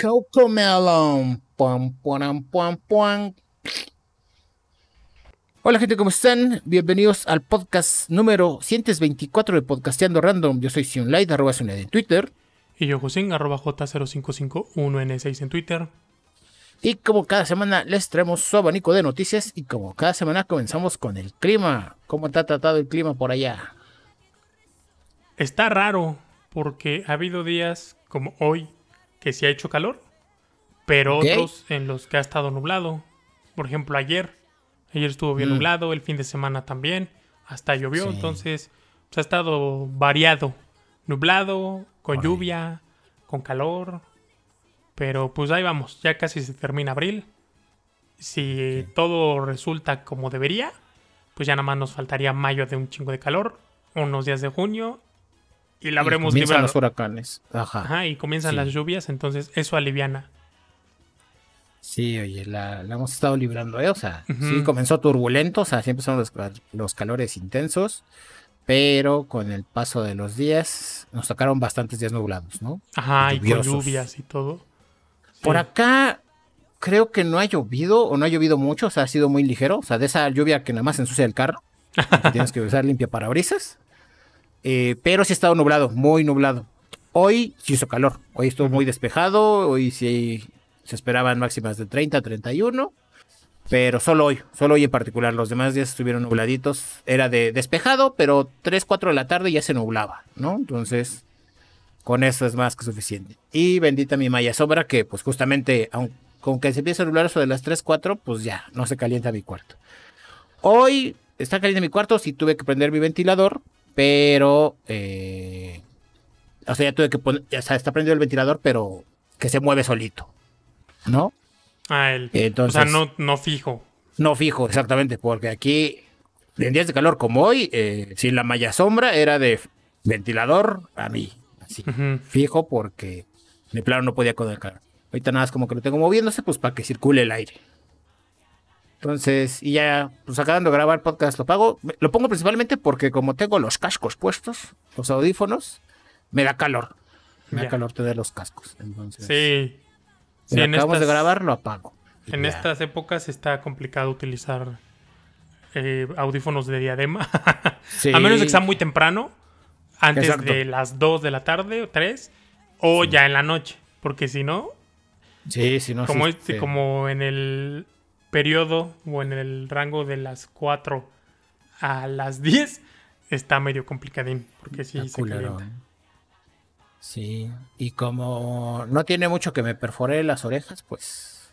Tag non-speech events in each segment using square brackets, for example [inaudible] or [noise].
Cocomelon. Pum, pum, pum, pum. Hola gente, ¿cómo están? Bienvenidos al podcast número 124 de Podcasteando Random. Yo soy Sionlight, arroba Sionlight en Twitter. Y yo, Josín, arroba J0551N6 en Twitter. Y como cada semana les traemos su abanico de noticias y como cada semana comenzamos con el clima. ¿Cómo está tratado el clima por allá? Está raro porque ha habido días como hoy que sí ha hecho calor, pero otros en los que ha estado nublado. Por ejemplo, ayer. Ayer estuvo bien Mm. nublado, el fin de semana también. Hasta llovió, Sí. entonces pues, ha estado variado. Nublado, con lluvia, con calor. Pero pues ahí vamos, ya casi se termina abril. Si todo resulta como debería, pues ya nada más nos faltaría mayo de un chingo de calor, unos días de junio y la habremos Comienzan librado. los huracanes. Ajá. Ajá, y comienzan Sí. las lluvias, entonces eso aliviana. Sí, oye, la, la hemos estado librando, ¿eh? O sea, sí comenzó turbulento, o sea, sí empezaron los, los calores intensos, pero con el paso de los días nos tocaron bastantes días nublados, ¿no? Ajá, y con lluvias y todo. Por acá creo que no ha llovido o no ha llovido mucho, o sea, ha sido muy ligero, o sea, de esa lluvia que nada más ensucia el carro, [laughs] que tienes que usar limpia parabrisas, eh, pero sí ha estado nublado, muy nublado. Hoy sí hizo calor, hoy estuvo muy despejado, hoy sí se esperaban máximas de 30, 31, pero solo hoy, solo hoy en particular, los demás días estuvieron nubladitos, era de despejado, pero 3, 4 de la tarde ya se nublaba, ¿no? Entonces... Con eso es más que suficiente. Y bendita mi Maya Sombra, que pues justamente, aun- con que se empiece a nublar eso de las 3, 4, pues ya, no se calienta mi cuarto. Hoy está caliente mi cuarto, sí tuve que prender mi ventilador, pero... eh, o sea, ya tuve que poner, ya está, está prendido el ventilador, pero que se mueve solito, ¿no? Ah, el, Entonces- o sea, no, no fijo. No fijo, exactamente, porque aquí, en días de calor como hoy, eh, si la Maya Sombra era de ventilador a mí, así fijo porque de plano no podía con el calor. Ahorita nada más como que lo tengo moviéndose pues para que circule el aire. Entonces, y ya, pues acabando de grabar podcast lo pago. Lo pongo principalmente porque como tengo los cascos puestos, los audífonos, me da calor. Me Ya. da calor tener los cascos. Entonces, Sí. si Sí, acabamos de grabar, lo apago. En ya. estas épocas está complicado utilizar eh, audífonos de diadema. [laughs] Sí. A menos de que sea muy temprano, antes Exacto. de las 2 de la tarde o 3, o ya en la noche. Porque si no, Sí, sí, no como, este- como en el periodo o en el rango de las 4 a las [laughs] 10, está medio complicadín. Porque sí Está se culero. calienta. Sí, y como no tiene mucho que me perfore las orejas, pues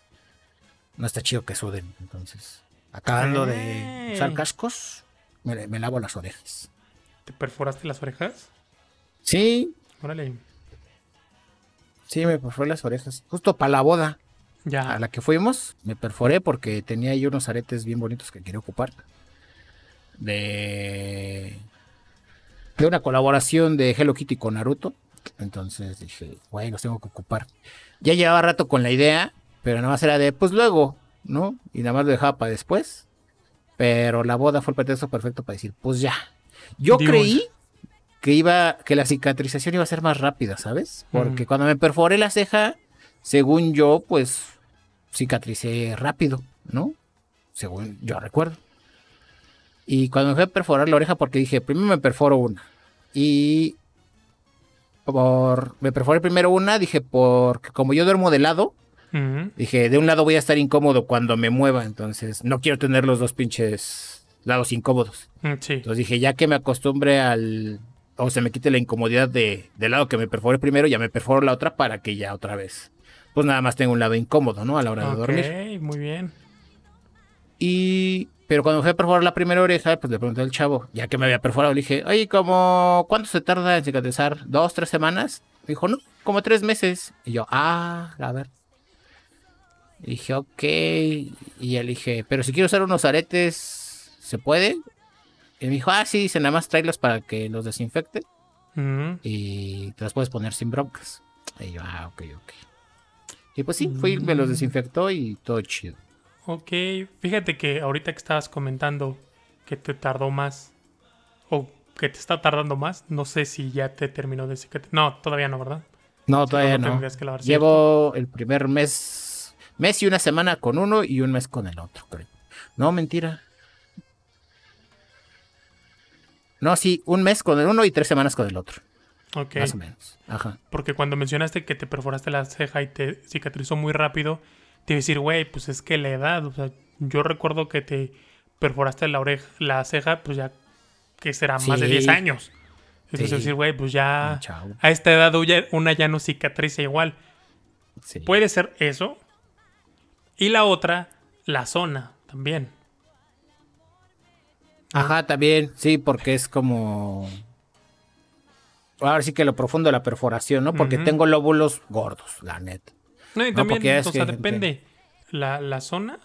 no está chido que suden. Entonces, acabando de usar cascos, me, me lavo las orejas. ¿Te perforaste las orejas? Sí, Órale. sí, me perforé las orejas. Justo para la boda Ya. a la que fuimos, me perforé porque tenía ahí unos aretes bien bonitos que quería ocupar. De, de una colaboración de Hello Kitty con Naruto. Entonces dije, güey, los tengo que ocupar. Ya llevaba rato con la idea, pero nada más era de, pues luego, ¿no? Y nada más lo dejaba para después. Pero la boda fue el pretexto perfecto para decir, pues ya. Yo Dios. creí que iba, que la cicatrización iba a ser más rápida, ¿sabes? Porque Mm. cuando me perforé la ceja, según yo, pues cicatricé rápido, ¿no? Según yo recuerdo. Y cuando me fui a perforar la oreja, porque dije, primero me perforo una. Y por me perforé primero una, dije, porque como yo duermo de lado, dije, de un lado voy a estar incómodo cuando me mueva, entonces no quiero tener los dos pinches lados incómodos. Mm, Sí. Entonces dije, ya que me acostumbre al. O se me quite la incomodidad de, del lado que me perforé primero, ya me perforo la otra para que ya otra vez. Pues nada más tengo un lado incómodo, ¿no? A la hora de dormir. Ok, muy bien. Y. Pero cuando fui a perforar la primera oreja, pues le pregunté al chavo, ya que me había perforado, le dije, oye, como ¿cuánto se tarda en cicatrizar? ¿Dos, tres semanas? Me dijo, no, como tres meses. Y yo, ah, a ver. Y dije, ok. Y él dije, pero si quiero usar unos aretes, ¿se puede? Y me dijo, ah, sí, dice, nada más tráelos para que los desinfecte y te las puedes poner sin broncas. Y yo, ah, ok, ok. Y pues sí, fui, me los desinfectó y todo chido. Ok, fíjate que ahorita que estabas comentando que te tardó más o que te está tardando más, no sé si ya te terminó de cicatrizar. No, todavía no, ¿verdad? No, todavía no. que lavar, Llevo el primer mes, mes y una semana con uno y un mes con el otro, creo. No, mentira. No, sí, un mes con el uno y tres semanas con el otro. Ok. Más o menos. Ajá. Porque cuando mencionaste que te perforaste la ceja y te cicatrizó muy rápido, te iba a decir, güey, pues es que la edad, o sea, yo recuerdo que te perforaste la oreja, la ceja, pues ya que será más de Sí. 10 años. Entonces Sí. decir, güey, pues ya Chao. a esta edad una ya no cicatriza igual. Sí. Puede ser eso. Y la otra, la zona también. Ajá, también, sí, porque es como. Ahora sí que lo profundo de la perforación, ¿no? Porque tengo lóbulos gordos, la neta. No, y No, también, o sea, que- depende la, la zona.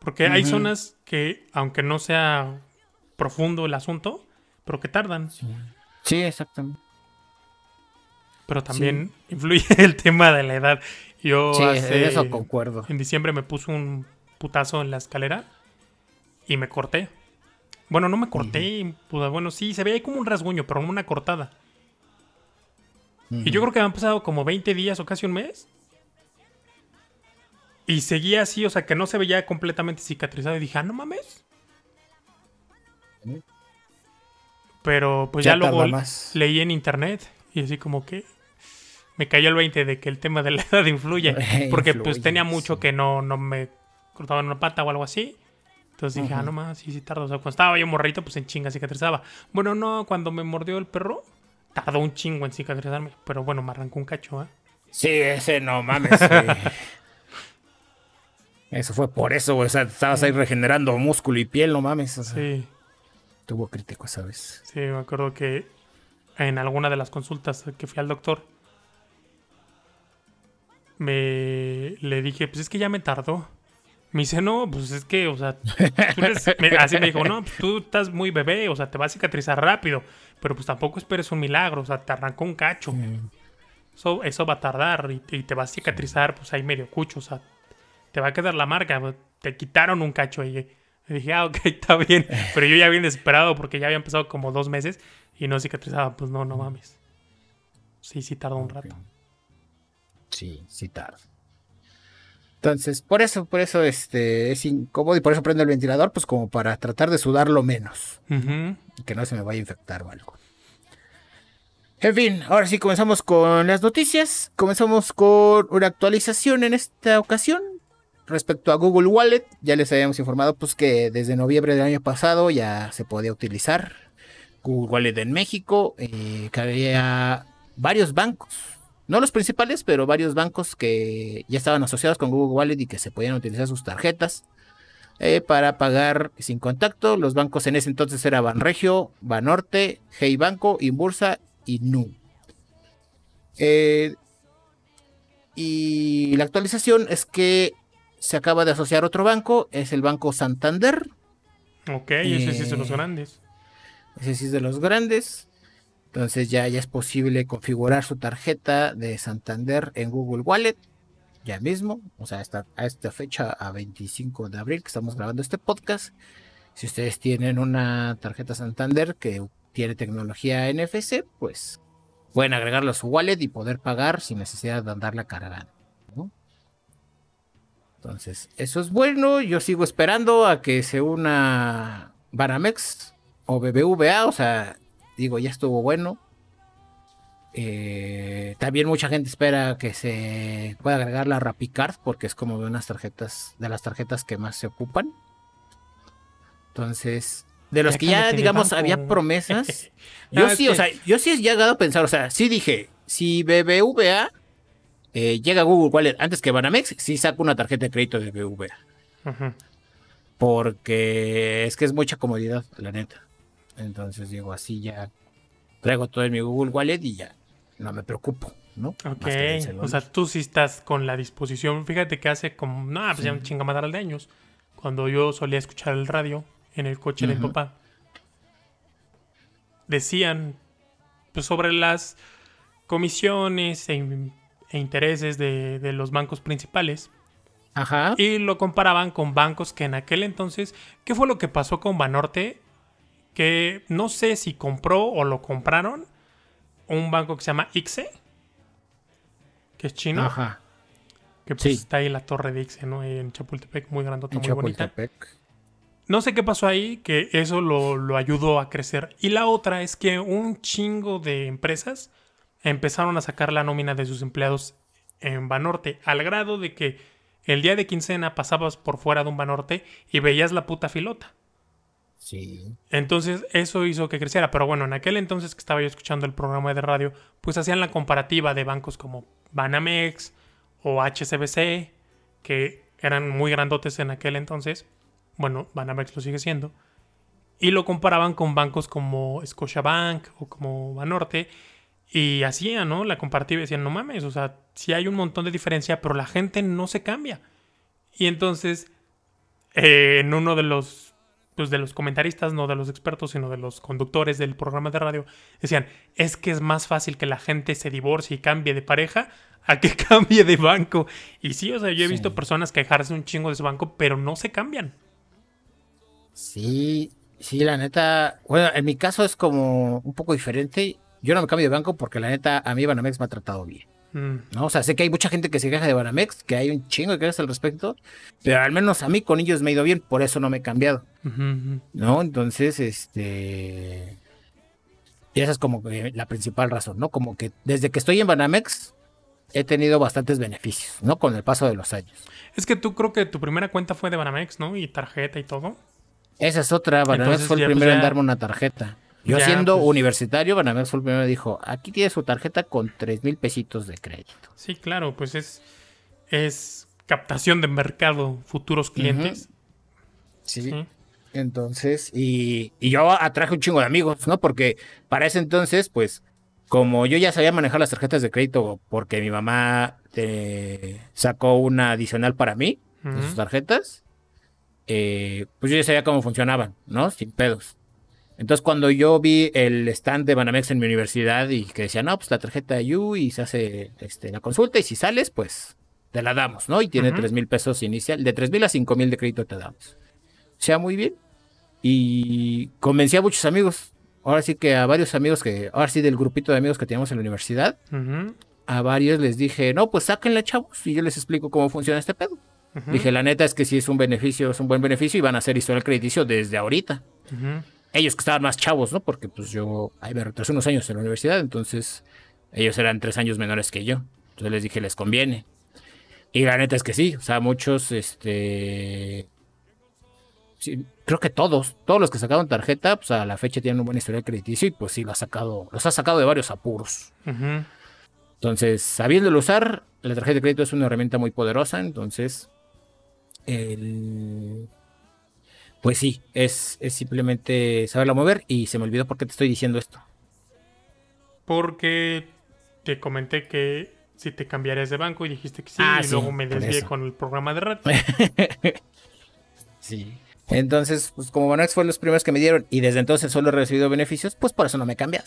Porque hay zonas que, aunque no sea profundo el asunto, pero que tardan. Sí, exactamente. Pero también influye [laughs] el tema de la edad. Yo Sí, hace- en eso concuerdo. en diciembre me puse un putazo en la escalera y me corté. Bueno, no me corté, pues, bueno, sí, se veía como un rasguño, pero no una cortada. Y yo creo que han pasado como 20 días o casi un mes. Y seguía así, o sea, que no se veía completamente cicatrizado. Y dije, ah, no mames. Pero pues Ya ya, luego más. leí en internet y así como que me cayó el 20 de que el tema de la [laughs] edad influye. Porque pues tenía mucho sí. que no, no me cortaban una pata o algo así. Entonces dije, ah, no más, sí, sí tarda. O sea, cuando estaba yo morrito, pues en chinga cicatrizaba. Bueno, no, cuando me mordió el perro, tardó un chingo en cicatrizarme. Pero bueno, me arrancó un cacho, ¿eh? Sí, ese no mames. [laughs] Eso fue por eso, güey. O sea, estabas ahí regenerando músculo y piel, no mames. O sea, Sí, Tuvo crítico esa vez. sí, me acuerdo que en alguna de las consultas que fui al doctor, me le dije, pues es que ya me tardó. Me dice, no, pues es que, o sea, tú eres- [laughs] me- así me dijo, no, pues tú estás muy bebé, o sea, te va a cicatrizar rápido, pero pues tampoco esperes un milagro, o sea, te arrancó un cacho. Eso, eso va a tardar y, y te va a cicatrizar, pues ahí medio cucho, o sea, te va a quedar la marca, pues, te quitaron un cacho y le dije, ah, ok, [laughs] está bien, pero yo ya bien desesperado porque ya habían pasado como dos meses y no cicatrizaba, pues no, no mames. Sí, sí tardó un rato. Sí, sí tarda. Entonces, por eso, por eso este, es incómodo y por eso prendo el ventilador, pues como para tratar de sudarlo menos. Ujú. que no se me vaya a infectar o algo. En fin, ahora sí comenzamos con las noticias. Comenzamos con una actualización en esta ocasión respecto a Google Wallet. Ya les habíamos informado pues que desde noviembre del año pasado ya se podía utilizar Google Wallet en México, eh, que había varios bancos, no los principales, pero varios bancos que ya estaban asociados con Google Wallet y que se podían utilizar sus tarjetas eh, para pagar sin contacto. Los bancos en ese entonces eran Banregio, Banorte, Hey Banco, Inbursa y Nu. Eh, y la actualización es que se acaba de asociar otro banco, es el Banco Santander. Ok, ese sí es de los Eh, grandes. Ese sí es de los grandes. Entonces ya, ya es posible configurar su tarjeta de Santander en Google Wallet. Ya mismo. O sea, hasta a esta fecha, a 25 de abril que estamos grabando este podcast. Si ustedes tienen una tarjeta Santander que tiene tecnología NFC, pues pueden agregarlo a su wallet y poder pagar sin necesidad de andarla cargando. Entonces, eso es bueno. Yo sigo esperando a que se una Banamex o BBVA. O sea, digo, ya estuvo bueno. Eh, también mucha gente espera que se pueda agregar la Rapicard porque es como de unas tarjetas, de las tarjetas que más se ocupan. Entonces, de los Ya que ya, digamos, había promesas. [laughs] Yo sí, o sea, yo sí he llegado a pensar, o sea, sí dije, si BBVA eh, llega a Google Wallet antes que Banamex, sí saco una tarjeta de crédito de BBVA. Porque es que es mucha comodidad, la neta. Entonces digo, así ya traigo todo en mi Google Wallet y ya no me preocupo, ¿no? Ok, o sea, tú sí estás con la disposición. Fíjate que hace como, no, pues ya un chingamadral de años, cuando yo solía escuchar el radio en el coche de mi papá, decían pues, sobre las comisiones e, in- e intereses de, de los bancos principales Ajá. y lo comparaban con bancos que en aquel entonces, ¿qué fue lo que pasó con Banorte? Que no sé si compró o lo compraron un banco que se llama ICSE que es chino. Ajá. Que pues Sí. está ahí la torre de Ixe, ¿no? En Chapultepec, muy grandota, En muy bonita. Chapultepec. No sé qué pasó ahí, que eso lo, lo ayudó a crecer. Y la otra es que un chingo de empresas empezaron a sacar la nómina de sus empleados en Banorte, al grado de que el día de quincena pasabas por fuera de un Banorte y veías la puta filota. Sí. Entonces eso hizo que creciera. Pero bueno, en aquel entonces que estaba yo escuchando el programa de radio, pues hacían la comparativa de bancos como Banamex o HSBC, que eran muy grandotes en aquel entonces. Bueno, Banamex lo sigue siendo. Y lo comparaban con bancos como Scotiabank o como Banorte. Y hacían, ¿no? La comparativa y decían, no mames, o sea, sí hay un montón de diferencia, pero la gente no se cambia. Y entonces, eh, en uno de los pues de los comentaristas, no de los expertos, sino de los conductores del programa de radio, decían, es que es más fácil que la gente se divorcie y cambie de pareja a que [laughs] cambie de banco. Y sí, o sea, yo he Sí. visto personas quejarse un chingo de su banco, pero no se cambian. Sí, sí, la neta. Bueno, en mi caso es como un poco diferente. Yo no me cambio de banco porque la neta a mí Banamex me ha tratado bien. Mm, ¿no? O sea, sé que hay mucha gente que se queja de Banamex, que hay un chingo de quejas al respecto, pero al menos a mí con ellos me ha ido bien, por eso no me he cambiado. ¿no? Entonces, este... Y esa es como que la principal razón, ¿no? Como que desde que estoy en Banamex he tenido bastantes beneficios, ¿no? Con el paso de los años. Es que tú creo que tu primera cuenta fue de Banamex, ¿no? Y tarjeta y todo. Esa es otra, Banamex Entonces, fue el ya, pues, primero en darme una tarjeta. Yo ya, siendo pues- universitario, Banamex fue el primero dijo, aquí tiene su tarjeta con tres mil pesitos de crédito. Sí, claro, pues es, es captación de mercado, futuros clientes. Sí. Entonces, y, y yo atraje un chingo de amigos, ¿no? Porque para ese entonces, pues, como yo ya sabía manejar las tarjetas de crédito, porque mi mamá eh, sacó una adicional para mí, de sus tarjetas, eh, pues yo ya sabía cómo funcionaban, ¿no? Sin pedos. Entonces, cuando yo vi el stand de Banamex en mi universidad y que decía, no, pues la tarjeta de U y se hace este, la consulta y si sales, pues te la damos, ¿no? Y tiene tres mil pesos inicial, de tres mil a cinco mil de crédito te damos. O sea, muy bien. Y convencí a muchos amigos. Ahora sí que a varios amigos que, ahora sí del grupito de amigos que teníamos en la universidad, Ujú, a varios les dije, no, pues sáquenla, chavos, y yo les explico cómo funciona este pedo. ujú, Dije, la neta es que sí es un beneficio, es un buen beneficio y van a hacer historial crediticio desde ahorita. ujú. Ellos que estaban más chavos, ¿no? Porque pues yo ahí me retrasé unos años en la universidad, entonces ellos eran tres años menores que yo. Entonces les dije, les conviene. Y la neta es que sí, o sea, muchos, este... sí, creo que todos, todos los que sacaron tarjeta, pues a la fecha tienen un buen historial crediticio y pues sí, lo ha sacado, los ha sacado de varios apuros. Entonces, sabiéndolo usar, la tarjeta de crédito es una herramienta muy poderosa, entonces, el- pues sí, es, es simplemente saberla mover y se me olvidó por qué te estoy diciendo esto. Porque te comenté que si te cambiarías de banco y dijiste que sí, Ah, y sí, luego me desvié con el programa de radio. [laughs] Sí. Entonces, pues como Banamex fue los primeros que me dieron y desde entonces solo he recibido beneficios, pues por eso no me he cambiado.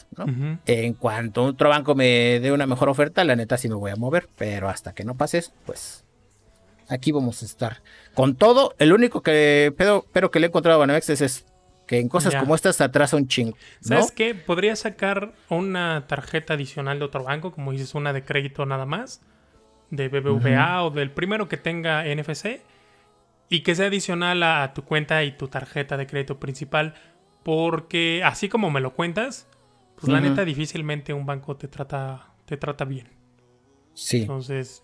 En cuanto otro banco me dé una mejor oferta, la neta sí me voy a mover, pero hasta que no pase eso, pues aquí vamos a estar. Con todo, el único que pero, pero que le he encontrado a Banamex es, es que en cosas Ya. como estas atrasa un chingo, ¿no? ¿Sabes qué? Podría sacar una tarjeta adicional de otro banco, como dices, una de crédito nada más, de BBVA o del primero que tenga NFC, y que sea adicional a, a tu cuenta y tu tarjeta de crédito principal, porque así como me lo cuentas, pues la neta difícilmente un banco te trata, te trata bien. Sí. Entonces,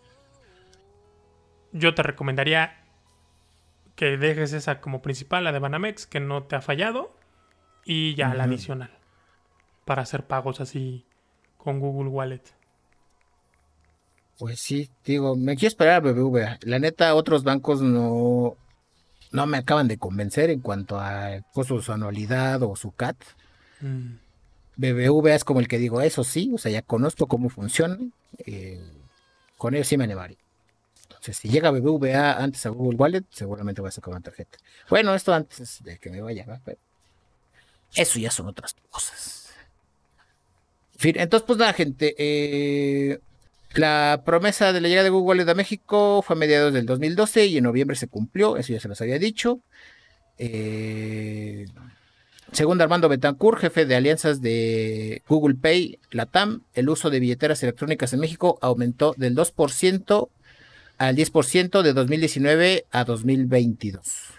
yo te recomendaría que dejes esa como principal, la de Banamex, que no te ha fallado, y ya la adicional, para hacer pagos así con Google Wallet. Pues sí, digo, me quiero esperar a BBVA. La neta, otros bancos no, no me acaban de convencer en cuanto a costo de su anualidad o su CAT. Mm, BBVA es como el que digo, eso sí, o sea, ya conozco cómo funciona. eh, con ellos sí me animaría. Si llega BBVA antes a Google Wallet, seguramente voy a sacar una tarjeta. Bueno, esto antes de que me vaya, eso ya son otras cosas. En fin, entonces, pues nada, gente. eh, la promesa de la llegada de Google Wallet a México fue a mediados del 2012 y en noviembre se cumplió, eso ya se los había dicho. Eh, Según Armando Betancourt, jefe de alianzas de Google Pay, Latam, el uso de billeteras electrónicas en México aumentó del 2% al 10% de 2019 a 2022.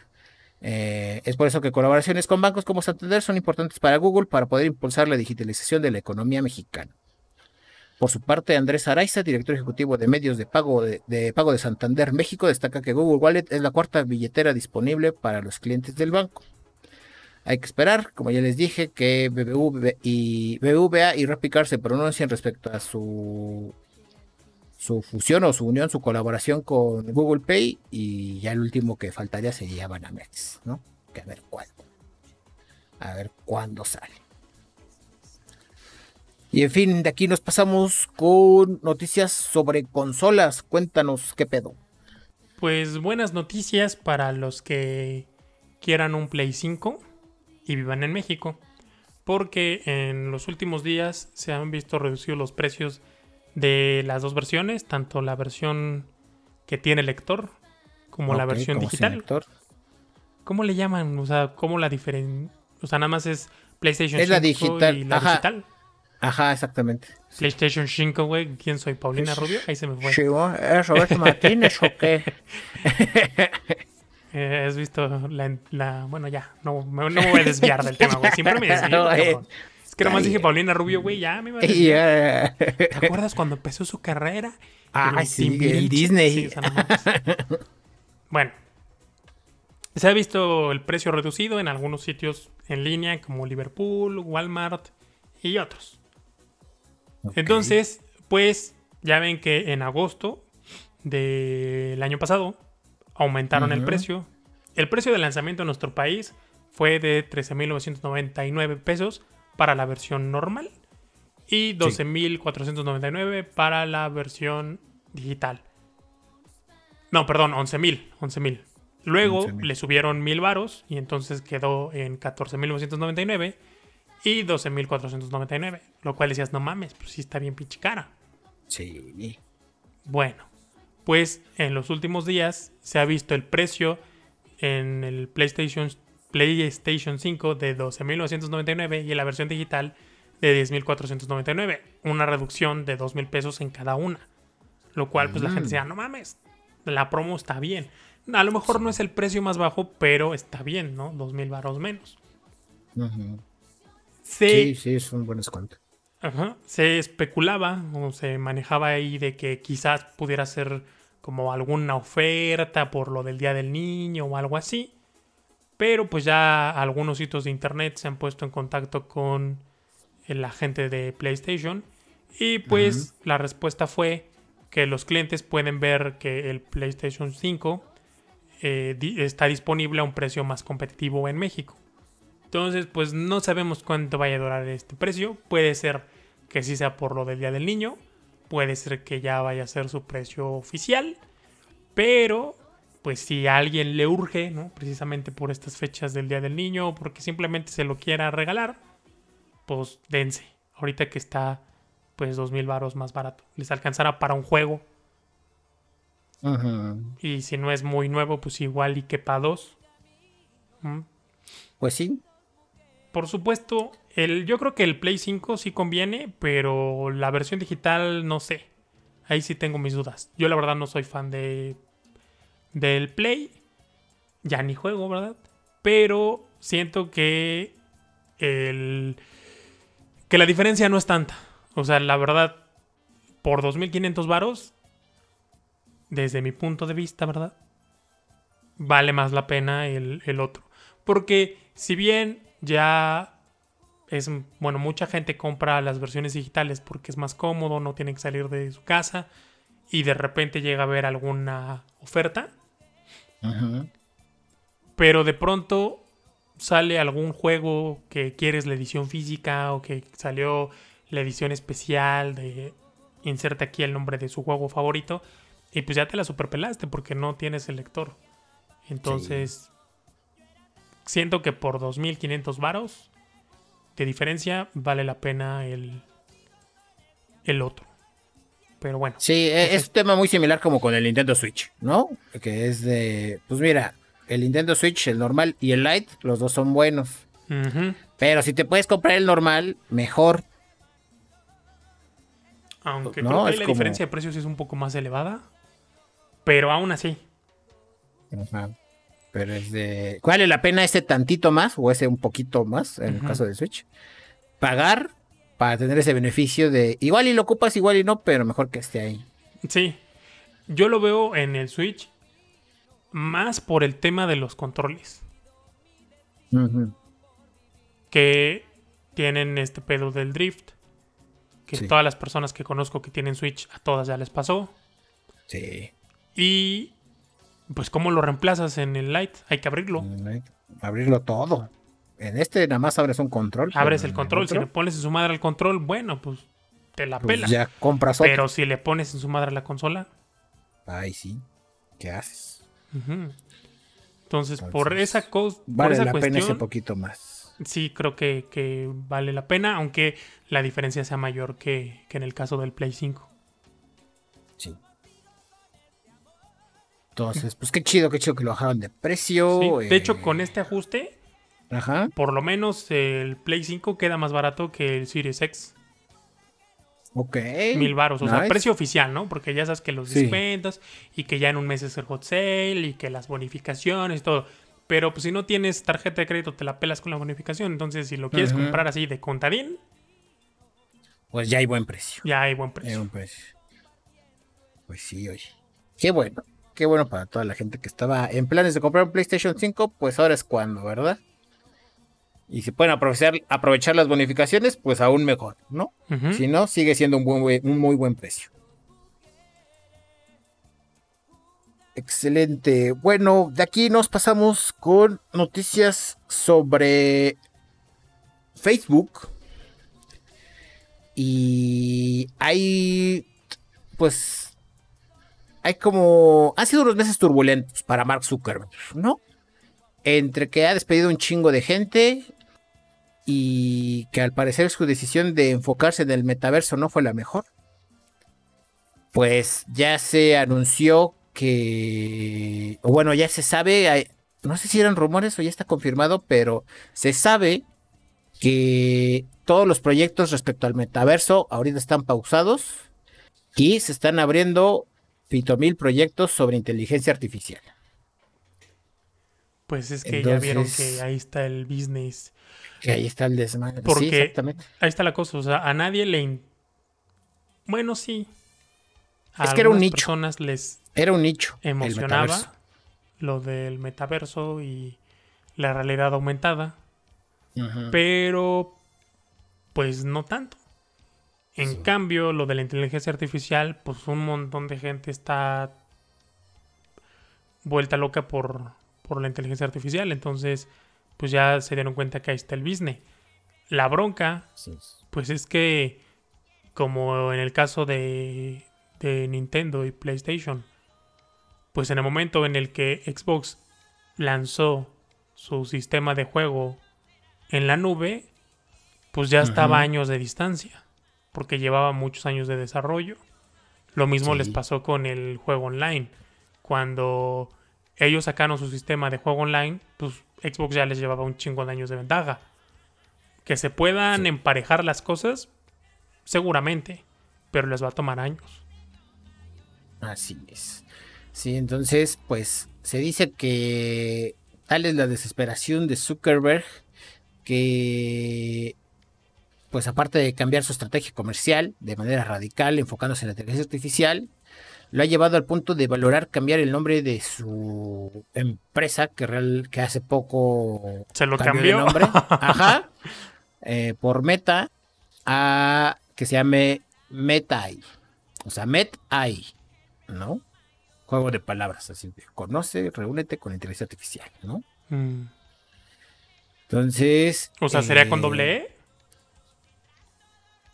Eh, es por eso que colaboraciones con bancos como Santander son importantes para Google para poder impulsar la digitalización de la economía mexicana. Por su parte, Andrés Araiza, director ejecutivo de medios de pago de, pago de Santander México, destaca que Google Wallet es la cuarta billetera disponible para los clientes del banco. Hay que esperar, como ya les dije, que BBV y BBVA y Repicard se pronuncien respecto a su su fusión o su unión, su colaboración con Google Pay y ya el último que faltaría sería Banamex, ¿no? Que a ver cuándo. A ver cuándo sale. Y en fin, de aquí nos pasamos con noticias sobre consolas. Cuéntanos qué pedo. Pues buenas noticias para los que quieran un Play 5 y vivan en México, porque en los últimos días se han visto reducidos los precios de las dos versiones, tanto la versión que tiene lector como okay, la versión digital. ¿Cómo le llaman? O sea, ¿cómo la diferencia? O sea, nada más es PlayStation es 5 la digital. y la Ajá. digital. Ajá, exactamente. PlayStation 5, güey. ¿Quién soy? ¿Paulina Rubio? Ahí se me fue. Sí, ¿Es Roberto Martínez o qué? [laughs] Eh, ¿Has visto la, la, Bueno, ya, no, me- no me voy a desviar del tema, güey. Siempre me desvío. No, eh. Es que nomás dije. Paulina Rubio, güey, ya me iba a [laughs] Y desviar. ya- ¿Te acuerdas cuando empezó su carrera? Ah, sí, en Disney. Sí, [laughs] bueno, se ha visto el precio reducido en algunos sitios en línea como Liverpool, Walmart y otros. Entonces, pues ya ven que en agosto del año pasado aumentaron el precio. El precio de lanzamiento en nuestro país fue de 13.999 pesos para la versión normal y 12.499 para la versión digital. No, perdón, 11.000, 11.000. Luego 11,000. le subieron 1.000 varos y entonces quedó en 14.999 y 12.499. Lo cual decías, no mames, pues sí está bien pinche cara. Sí. Bueno, pues en los últimos días se ha visto el precio en el PlayStation, PlayStation 5 de 12.999 y en la versión digital de 10.499. Una reducción de 2.000 pesos en cada una. Lo cual pues la gente Mm. decía, no mames, la promo está bien. A lo mejor no es el precio más bajo, pero está bien, ¿no? 2.000 varos menos. Se, Sí, sí, es un buen descuento. Ajá. Se especulaba o se manejaba ahí de que quizás pudiera ser como alguna oferta por lo del Día del Niño o algo así. Pero pues ya algunos sitios de internet se han puesto en contacto con la gente de PlayStation. Y pues la respuesta fue que los clientes pueden ver que el PlayStation 5 eh, di- está disponible a un precio más competitivo en México. Entonces, pues no sabemos cuánto vaya a durar este precio. Puede ser que sí sea por lo del Día del Niño. Puede ser que ya vaya a ser su precio oficial. Pero, pues si a alguien le urge, ¿no? Precisamente por estas fechas del Día del Niño o porque simplemente se lo quiera regalar, pues dense. Ahorita que está, pues, dos mil varos más barato. Les alcanzará para un juego. Ujú. Y si no es muy nuevo, pues igual y que para dos. ¿Mm? Pues sí. Por supuesto, el, yo creo que el Play 5 sí conviene, pero la versión digital no sé. Ahí sí tengo mis dudas. Yo la verdad no soy fan de del Play. Ya ni juego, ¿verdad? Pero siento que el que la diferencia no es tanta. O sea, la verdad por 2500 varos desde mi punto de vista, ¿verdad? Vale más la pena el, otro. Porque si bien ya es, bueno, mucha gente compra las versiones digitales porque es más cómodo, no tiene que salir de su casa y de repente llega a ver alguna oferta, Pero de pronto sale algún juego que quieres la edición física o que salió la edición especial de inserta aquí el nombre de su juego favorito y pues ya te la superpelaste porque no tienes el lector. Entonces, siento que por 2500 varos de diferencia vale la pena el el otro. Pero bueno, Sí, e- es un tema muy similar como con el Nintendo Switch, ¿no? Que es de, pues mira, el Nintendo Switch, el normal y el Lite, los dos son buenos. Pero si te puedes comprar el normal, mejor. Aunque No, creo que es la como- diferencia de precios es un poco más elevada. Pero aún así. Ajá. Pero es de. ¿Vale la pena ese tantito más o ese un poquito más en el caso del Switch? Pagar para tener ese beneficio de igual y lo ocupas, igual y no, pero mejor que esté ahí. Sí. Yo lo veo en el Switch más por el tema de los controles. Que tienen este pedo del drift. Que Sí. todas las personas que conozco que tienen Switch, a todas ya les pasó. Sí. Y pues cómo lo reemplazas en el Lite, hay que abrirlo. Abrirlo todo. En este nada más abres un control. Abres el control, si le pones en su madre al control, bueno, pues te la pues pela. ya compras otro. Pero si le pones en su madre a la consola, Ay, sí. ¿Qué haces? entonces por esa cosa, por Vale esa la pena ese cuestión, poquito más. sí creo que, que vale la pena, aunque la diferencia sea mayor que, que en el caso del Play 5. Sí. Entonces, pues qué chido, qué chido que lo bajaron de precio. Sí, De hecho, eh, con este ajuste, Ajá. por lo menos el Play 5 queda más barato que el Series X. Ok. Mil baros, o sea, precio oficial, ¿no? Porque ya sabes que los Sí. descuentos y que ya en un mes es el hot sale y que las bonificaciones y todo. Pero pues si no tienes tarjeta de crédito, te la pelas con la bonificación. Entonces, si lo quieres comprar así de contadín, Pues ya hay buen precio. ya hay buen Hay precio. buen precio. Pues sí, oye. Qué bueno. Qué bueno para toda la gente que estaba en planes de comprar un PlayStation 5, pues ahora es cuando, ¿verdad? Y si pueden aprovechar, aprovechar las bonificaciones, pues aún mejor, ¿no? Si no, sigue siendo un, buen, un muy buen precio. Excelente. Bueno, de aquí nos pasamos con noticias sobre Facebook. Y hay, pues, hay como, han sido unos meses turbulentos para Mark Zuckerberg, ¿no? Entre que ha despedido un chingo de gente y que al parecer su decisión de enfocarse en el metaverso no fue la mejor. Pues ya se anunció que, bueno, ya se sabe, no sé si eran rumores o ya está confirmado, pero se sabe que todos los proyectos respecto al metaverso ahorita están pausados y se están abriendo mil proyectos sobre inteligencia artificial. Pues es que ya vieron que ahí está el business. Que ahí está el desmadre. Sí, Porque- exactamente. Ahí está la cosa. O sea, a nadie le. in- Bueno, sí. A Es que era un nicho. personas les Era un nicho. emocionaba lo del metaverso y la realidad aumentada. Pero pues no tanto. En Sí. cambio, lo de la inteligencia artificial, pues un montón de gente está vuelta loca por, por la inteligencia artificial. Entonces, pues ya se dieron cuenta que ahí está el business. La bronca, pues es que, como en el caso de, de Nintendo y PlayStation, pues en el momento en el que Xbox lanzó su sistema de juego en la nube, pues ya estaba años de distancia, porque llevaba muchos años de desarrollo. Lo mismo Sí. les pasó con el juego online. Cuando ellos sacaron su sistema de juego online, pues Xbox ya les llevaba un chingo de años de ventaja. Que se puedan Sí. emparejar las cosas, seguramente, pero les va a tomar años. Así es. Sí, entonces, pues se dice que tal es la desesperación de Zuckerberg que, pues aparte de cambiar su estrategia comercial de manera radical, enfocándose en la inteligencia artificial, lo ha llevado al punto de valorar cambiar el nombre de su empresa, que, real, que hace poco Se lo cambió de cambió. nombre, [laughs] ajá, eh, por Meta, a que se llame MetAI. O sea, MetAI, ¿no? Juego de palabras, así de conoce, reúnete con inteligencia artificial, ¿no? Mm. Entonces. O sea, ¿sería eh, con doble E?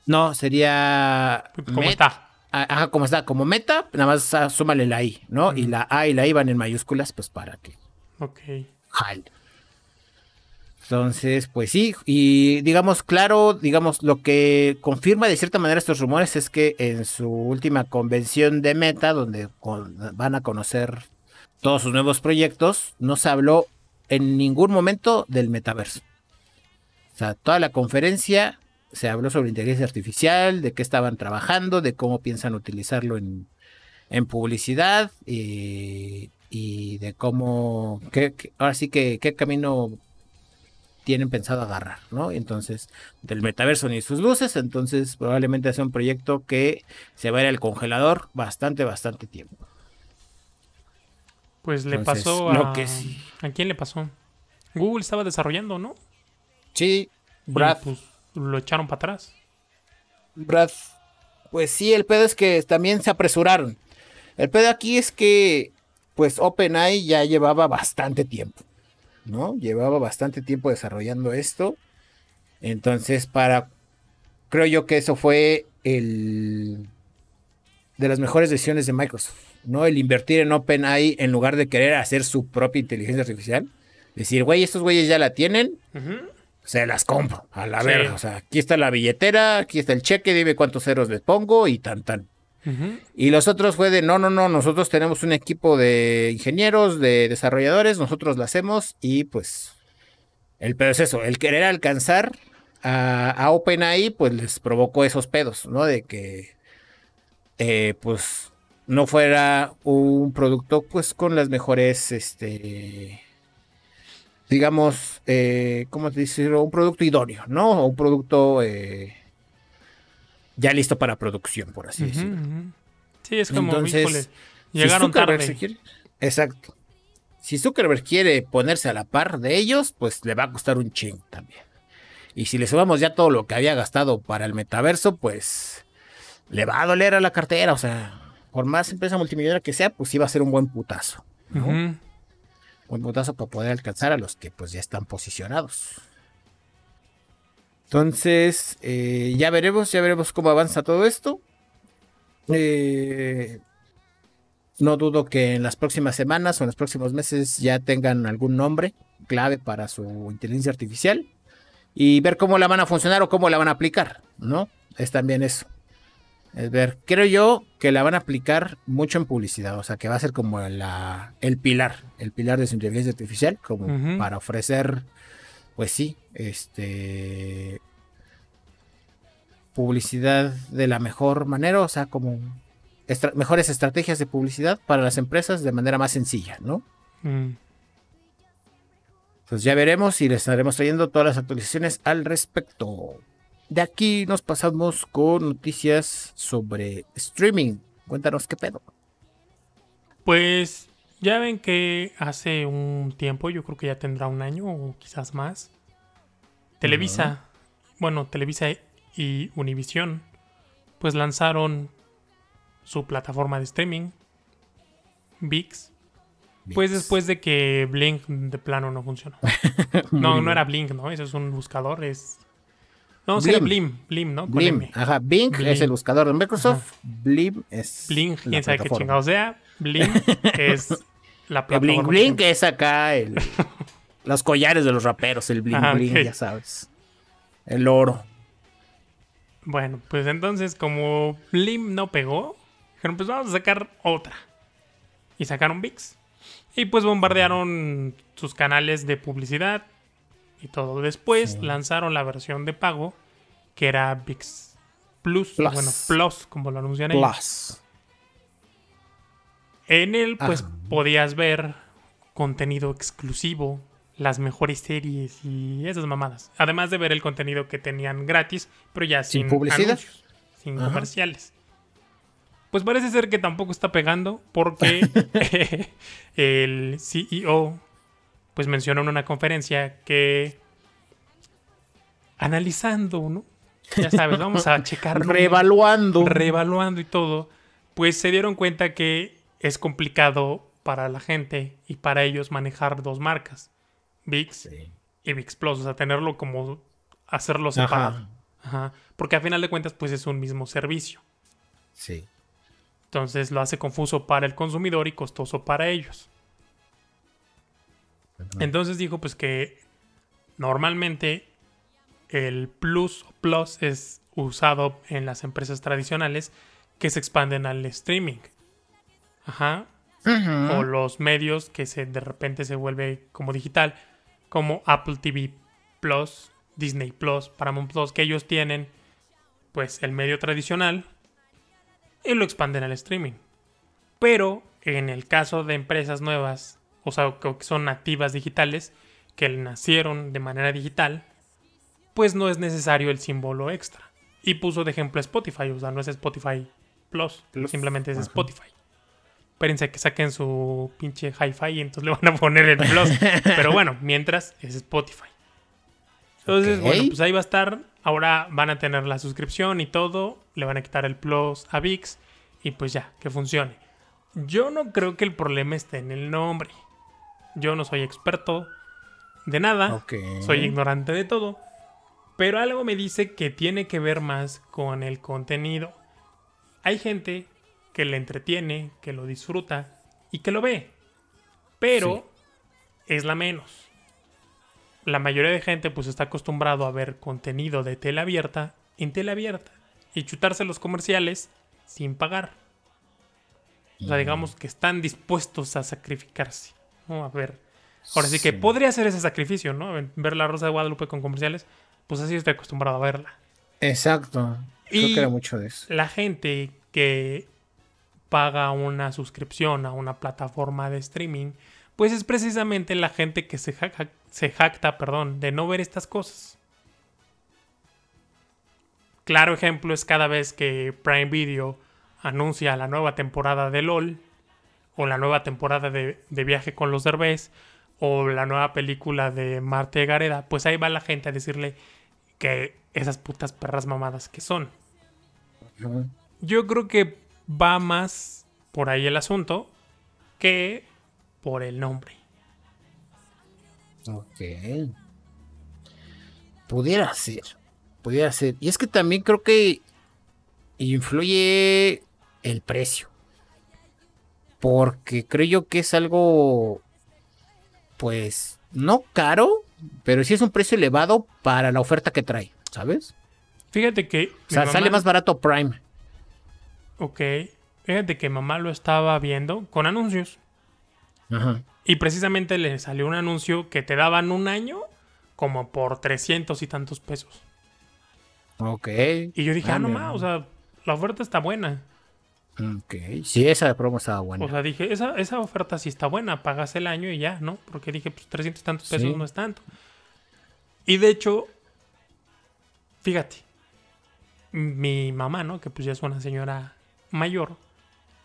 No, sería. ¿Cómo Met- está? Ajá, como está, como meta, nada más súmale la I, ¿no? Y la A y la I van en mayúsculas, pues para que Ok. jale. Entonces, pues sí, y digamos, claro, digamos, lo que confirma de cierta manera estos rumores es que en su última convención de Meta, donde con- van a conocer todos sus nuevos proyectos, no se habló en ningún momento del metaverso. sea, toda la conferencia se habló sobre inteligencia artificial, de qué estaban trabajando, de cómo piensan utilizarlo en, publicidad y, de cómo, ahora sí que qué camino tienen pensado agarrar, ¿no? Entonces, del metaverso ni sus luces, entonces probablemente sea un proyecto que se va a ir al congelador bastante, bastante tiempo. Pues le pasó a... ¿A quién le pasó? Google estaba desarrollando, ¿no? Sí, Brad. pues, lo echaron para atrás. Brad. Pues sí, el pedo es que también se apresuraron. El pedo aquí es que, pues OpenAI ya llevaba bastante tiempo. ¿no? Llevaba bastante tiempo desarrollando esto. Entonces, para. Creo yo que eso fue el. De las mejores decisiones de Microsoft, ¿no? El invertir en OpenAI en lugar de querer hacer su propia inteligencia artificial. Decir, güey, estos güeyes ya la tienen. Se las compro, a la verga. O sea, aquí está la billetera, aquí está el cheque, dime cuántos ceros les pongo y tan tan. Y los otros fue de, no, no, no, nosotros tenemos un equipo de ingenieros, de desarrolladores, nosotros lo hacemos y pues el pedo es eso, el querer alcanzar a, a OpenAI pues les provocó esos pedos, ¿no? De que eh, pues no fuera un producto pues con las mejores, este, digamos, eh, ¿cómo te decirlo? Un producto idóneo, ¿no? Un producto... Eh, ya listo para producción, por así decirlo. Sí, es como, Entonces, llegaron tarde. exacto. Si Zuckerberg quiere ponerse a la par de ellos, pues le va a costar un ching también. Y si le sumamos ya todo lo que había gastado para el metaverso, pues le va a doler a la cartera. O sea, por más empresa multimillonaria que sea, pues iba a ser un buen putazo. Buen putazo para poder alcanzar a los que pues ya están posicionados. Entonces, eh, ya veremos, ya veremos cómo avanza todo esto. Eh, no dudo que en las próximas semanas o en los próximos meses ya tengan algún nombre clave para su inteligencia artificial y ver cómo la van a funcionar o cómo la van a aplicar, ¿no? Es también eso. Es ver, creo yo que la van a aplicar mucho en publicidad, o sea, que va a ser como la, el pilar, el pilar de su inteligencia artificial, como para ofrecer pues sí, este publicidad de la mejor manera, o sea, como mejores estrategias de publicidad para las empresas de manera más sencilla, ¿no? Mm. Pues ya veremos y les estaremos trayendo todas las actualizaciones al respecto. De aquí nos pasamos con noticias sobre streaming. Cuéntanos qué pedo. Pues ya ven que hace un tiempo, yo creo que ya tendrá un año o quizás más, Televisa, bueno, Televisa y Univision, pues lanzaron su plataforma de streaming, VIX, pues después de que Blink de plano no funcionó. [laughs] no, no era Blink, ¿no? Eso es un buscador, es... No, sería Blim, Blim, ¿no? Blim, ajá, Blink es el buscador de Microsoft, Blim es... Blink, quién sabe qué chingado sea, Blim [laughs] es la plataforma. Blink Blink es acá el, [laughs] los collares de los raperos, el Blink Blink, ya sabes. El oro. Bueno, pues entonces como Blim no pegó, dijeron pues vamos a sacar otra. Y sacaron VIX. Y pues bombardearon sus canales de publicidad y todo. Después lanzaron la versión de pago, que era VIX Plus, bueno, Plus, como lo anuncian ellos. En él, pues, podías ver contenido exclusivo, las mejores series y esas mamadas. Además de ver el contenido que tenían gratis, pero ya sin, publicidad, sin comerciales. Pues parece ser que tampoco está pegando porque [laughs] [laughs] el CEO pues mencionó en una conferencia que analizando, ¿no? Ya sabes, vamos a [laughs] checar. reevaluando. Reevaluando y todo. Pues se dieron cuenta que es complicado para la gente y para ellos manejar dos marcas, VIX y VIX Plus, o sea, tenerlo como hacerlo separado. Ajá. Porque a final de cuentas, pues es un mismo servicio. Sí. Entonces lo hace confuso para el consumidor y costoso para ellos. Entonces dijo pues que normalmente el Plus o Plus es usado en las empresas tradicionales que se expanden al streaming. Ajá. O los medios que se de repente se vuelve como digital, como Apple TV Plus, Disney Plus, Paramount Plus, que ellos tienen, pues el medio tradicional y lo expanden al streaming. Pero en el caso de empresas nuevas, o sea, que son nativas digitales, que nacieron de manera digital, pues no es necesario el símbolo extra. Y puso de ejemplo Spotify, o sea, no es Spotify Plus, simplemente es Spotify. Espérense que saquen su pinche hi-fi y entonces le van a poner el Plus. [laughs] Pero bueno, mientras es Spotify. Entonces, bueno, pues ahí va a estar. Ahora van a tener la suscripción y todo. Le van a quitar el Plus a VIX. Y pues ya, que funcione. Yo no creo que el problema esté en el nombre. Yo no soy experto de nada. Soy ignorante de todo. Pero algo me dice que tiene que ver más con el contenido. Hay gente que le entretiene, que lo disfruta y que lo ve. Pero es la menos. La mayoría de gente pues está acostumbrado a ver contenido de tela abierta en tela abierta y chutarse los comerciales sin pagar. O sea, digamos que están dispuestos a sacrificarse. A ver. Ahora sí, que podría hacer ese sacrificio, ¿no? Ver la Rosa de Guadalupe con comerciales. Pues así estoy acostumbrado a verla. Exacto. Creo que era mucho de eso. La gente que paga una suscripción a una plataforma de streaming, pues es precisamente la gente que se, se jacta perdón, de no ver estas cosas. Claro ejemplo es cada vez que Prime Video anuncia la nueva temporada de LOL, o la nueva temporada de, Viaje con los Derbez, o la nueva película de Marte Gareda, pues ahí va la gente a decirle que esas putas perras mamadas que son. Yo creo que va más por ahí el asunto que por el nombre. Ok. Pudiera ser. Pudiera ser. Y es que también creo que influye el precio. Porque creo yo que es algo, pues, no caro, pero sí es un precio elevado para la oferta que trae, ¿sabes? Fíjate que... O sea, sale más barato Prime. Ok. Fíjate que mamá lo estaba viendo con anuncios. Ajá. Y precisamente le salió un anuncio que te daban un año como por 300 y tantos pesos. Ok. Y yo dije, ah, no más, o sea, la oferta está buena. Ok, sí, esa promo estaba buena. O sea, dije, esa, esa oferta sí está buena, pagas el año y ya, ¿no? Porque dije, pues 300 y tantos pesos no es tanto. Y de hecho, fíjate, mi mamá, ¿no? Que pues ya es una señora mayor.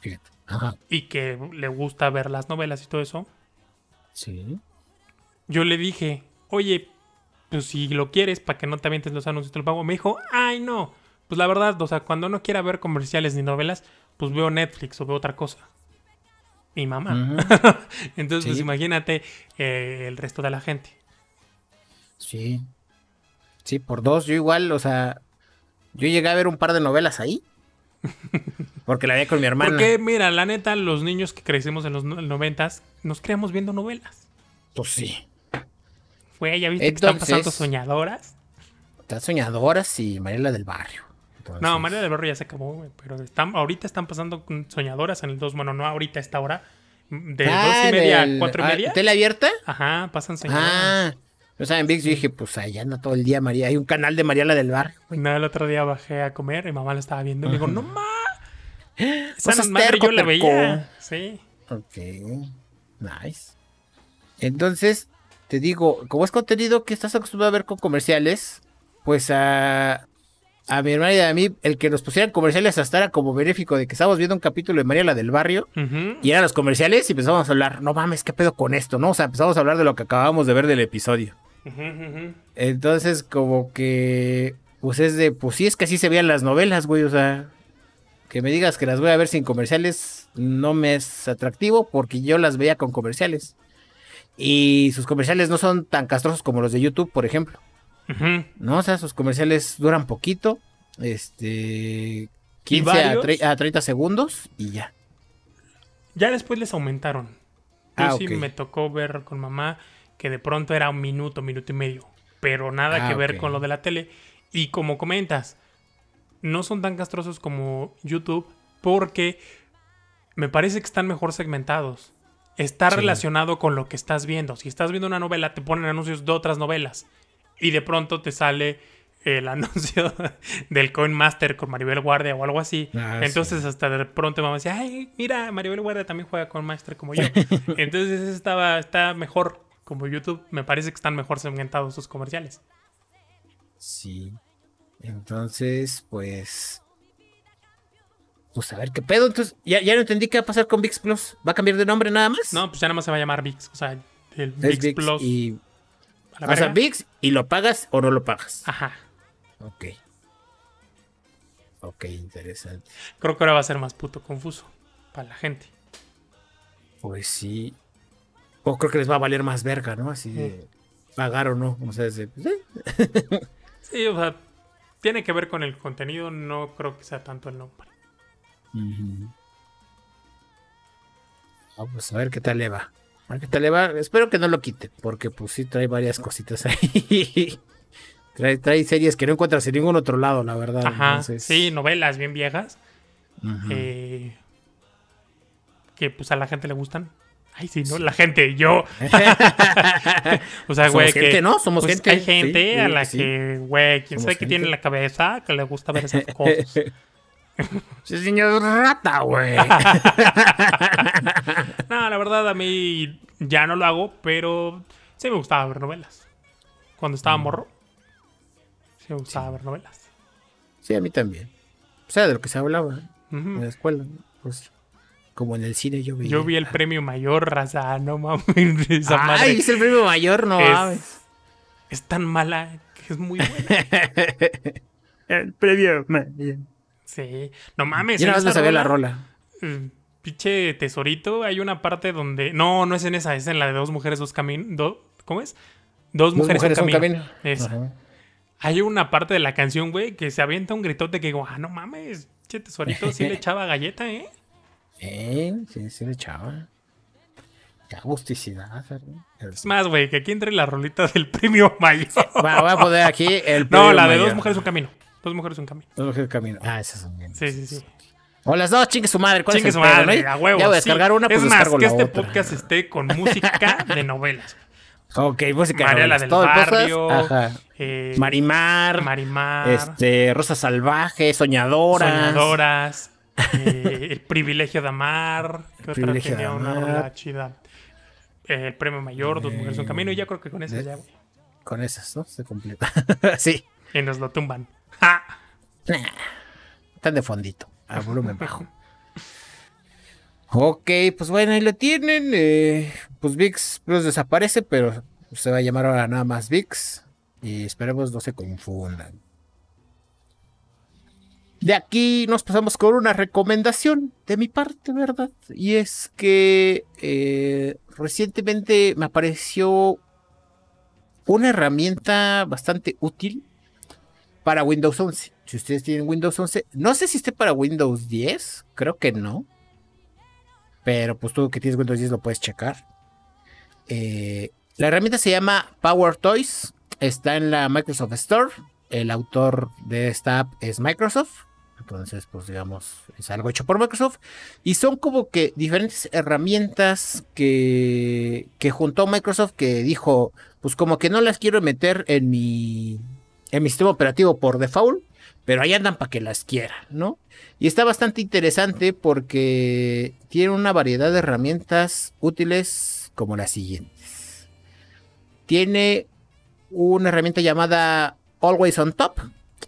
Fíjate. Ajá. Y que le gusta ver las novelas y todo eso. Sí. Yo le dije, oye, pues si lo quieres, para que no te avientes los anuncios, te lo pago. Me dijo, ay, no. Pues la verdad, o sea, cuando no quiera ver comerciales ni novelas, pues veo Netflix o veo otra cosa. Mi mamá. [laughs] Entonces, pues imagínate eh, el resto de la gente. Sí. Sí, por dos, yo igual, o sea, yo llegué a ver un par de novelas ahí. [laughs] Porque la vi con mi hermana. Porque, mira, la neta, los niños que crecimos en los noventas, nos creamos viendo novelas. Pues sí. Fue, ya viste que están pasando soñadoras. Están soñadoras y Mariela del Barrio. No, Mariela del Barrio ya se acabó, pero están, ahorita están pasando soñadoras en el 2, bueno, no ahorita, esta hora. De ah, dos y media a cuatro y ah, media. ¿Tele abierta? Ajá, pasan soñadoras. Ah, o sea, en VIX yo dije, pues allá anda todo el día María. Hay un canal de Mariela del Barrio. No, el otro día bajé a comer y mamá la estaba viendo. Y me dijo, no ma. [gasps] Esa madre yo la veía. Sí. Ok. Nice. Entonces, te digo, como es contenido que estás acostumbrado a ver con comerciales, pues a, a mi hermana y a mí, el que nos pusieran comerciales hasta era como benéfico de que estábamos viendo un capítulo de María la del barrio y eran los comerciales y empezamos a hablar, no mames, ¿qué pedo con esto? ¿No? O sea, empezamos a hablar de lo que acabamos de ver del episodio. Entonces, como que, pues es de, pues sí, es que así se veían las novelas, güey, o sea, que me digas que las voy a ver sin comerciales no me es atractivo porque yo las veía con comerciales. Y sus comerciales no son tan castrosos como los de YouTube, por ejemplo. ¿No? O sea, sus comerciales duran poquito. Este. 15 a, 30 segundos y ya. Ya después les aumentaron. Yo ah, sí me tocó ver con mamá que de pronto era un minuto, minuto y medio. Pero nada ah, que ver con lo de la tele. Y como comentas, no son tan castrosos como YouTube porque me parece que están mejor segmentados. Está relacionado con lo que estás viendo. Si estás viendo una novela, te ponen anuncios de otras novelas. Y de pronto te sale el [laughs] anuncio del Coin Master con Maribel Guardia o algo así. Ah, Entonces sí. hasta de pronto vamos a decir, ay, mira, Maribel Guardia también juega con Master como yo. [laughs] Entonces estaba, está mejor. Como YouTube, me parece que están mejor segmentados sus comerciales. Sí. Entonces, pues. Pues a ver qué pedo. Entonces, ya, ya no entendí qué va a pasar con VIX Plus. ¿Va a cambiar de nombre nada más? No, pues ya nada más se va a llamar VIX. O sea, el VIX, VIX Plus. y. a sea, verga. VIX y lo pagas o no lo pagas. Ajá. Ok. Ok, interesante. Creo que ahora va a ser más puto confuso para la gente. Pues sí. O creo que les va a valer más verga, ¿no? Así de pagar o no. O sea, de, pues, eh. [laughs] Sí, o sea, tiene que ver con el contenido. No creo que sea tanto el nombre. Pues a ver qué tal le va. Tal le va. Espero que no lo quite, porque pues sí trae varias cositas ahí. [laughs] trae, trae series que no encuentras en ningún otro lado, la verdad. Ajá. entonces- Sí, novelas bien viejas. Eh, que pues a la gente le gustan. Ay, sí, ¿no? La gente, yo. [laughs] [laughs] o sea, Somos güey, gente, que. ¿no? Somos pues, gente. Hay gente Sí, a la sí. que, güey, quién Somos sabe qué tiene en la cabeza que le gusta ver esas cosas. Sí, señor rata, güey. [laughs] no, la verdad, a mí ya no lo hago, pero sí me gustaba ver novelas. Cuando Mm. estaba morro, sí me gustaba ver novelas. sí, a mí también. O sea, de lo que se hablaba Ujú. en la escuela. ¿no? Pues, como en el cine yo vi. Yo vi el premio mayor, raza, no mames. Esa Ay, madre es el premio mayor, no Es- mames. es tan mala que es muy buena. [laughs] el premio mayor. Sí. No mames. Yo nada más me sabía la rola, eh, Pinche tesorito, hay una parte donde. No, no es en esa, es en la de dos mujeres, dos caminos. ¿Cómo es? Dos Dos mujeres, mujeres, un un camino. camino. Esa. Ajá. Hay una parte de la canción, güey, que se avienta un gritote que digo, ah, no mames, che tesorito sí le [laughs] echaba galleta, ¿eh? Eh, sí, sí le echaba. Qué agusticidad, ¿verdad? Es más, güey, que aquí entre la rolita del [laughs] premio mayor. Va, voy a poner aquí el no, premio la de dos mujeres, un camino. Dos mujeres, un camino. Dos mujeres camino. Ah, esas son bien. Sí, sí, sí. O las dos, chingue su madre. ¿Cuál Chingue es su el pedo, madre, no? a huevo. Ya voy a sí. descargar una, pues Es más, descargo que la este otra. podcast esté con música de novelas. Ok, música. María la novelas, del todo barrio. Ajá. eh, Marimar. Marimar. Este, Rosa Salvaje, Soñadoras. Soñadoras. [laughs] eh, el privilegio de amar. ¿Qué otra privilegio de tenía una rola chida? Eh, el premio mayor, Dos mujeres, un camino. Y ya creo que con eso de- ya, güey. Con esas, ¿no? Se completa. [laughs] sí. Y nos lo tumban. ¡Ja! Nah, Están de fondito. A volumen bajo. [laughs] Ok, pues bueno, ahí lo tienen. eh, pues VIX Plus desaparece, pero se va a llamar ahora nada más VIX. Y esperemos no se confundan. De aquí nos pasamos con una recomendación de mi parte, ¿verdad? Y es que eh, recientemente me apareció una herramienta bastante útil para Windows 11. Si ustedes tienen Windows 11, no sé si esté para Windows 10, creo que no. Pero pues tú que tienes Windows 10 lo puedes checar. Eh, la herramienta se llama Power Toys. Está en la Microsoft Store. El autor de esta app es Microsoft. Entonces, pues digamos, es algo hecho por Microsoft. Y son como que diferentes herramientas que, que juntó Microsoft que dijo, pues como que no las quiero meter en mi, en mi sistema operativo por default, pero ahí andan para que las quiera, ¿no? Y está bastante interesante porque tiene una variedad de herramientas útiles como las siguientes. Tiene una herramienta llamada Always on Top,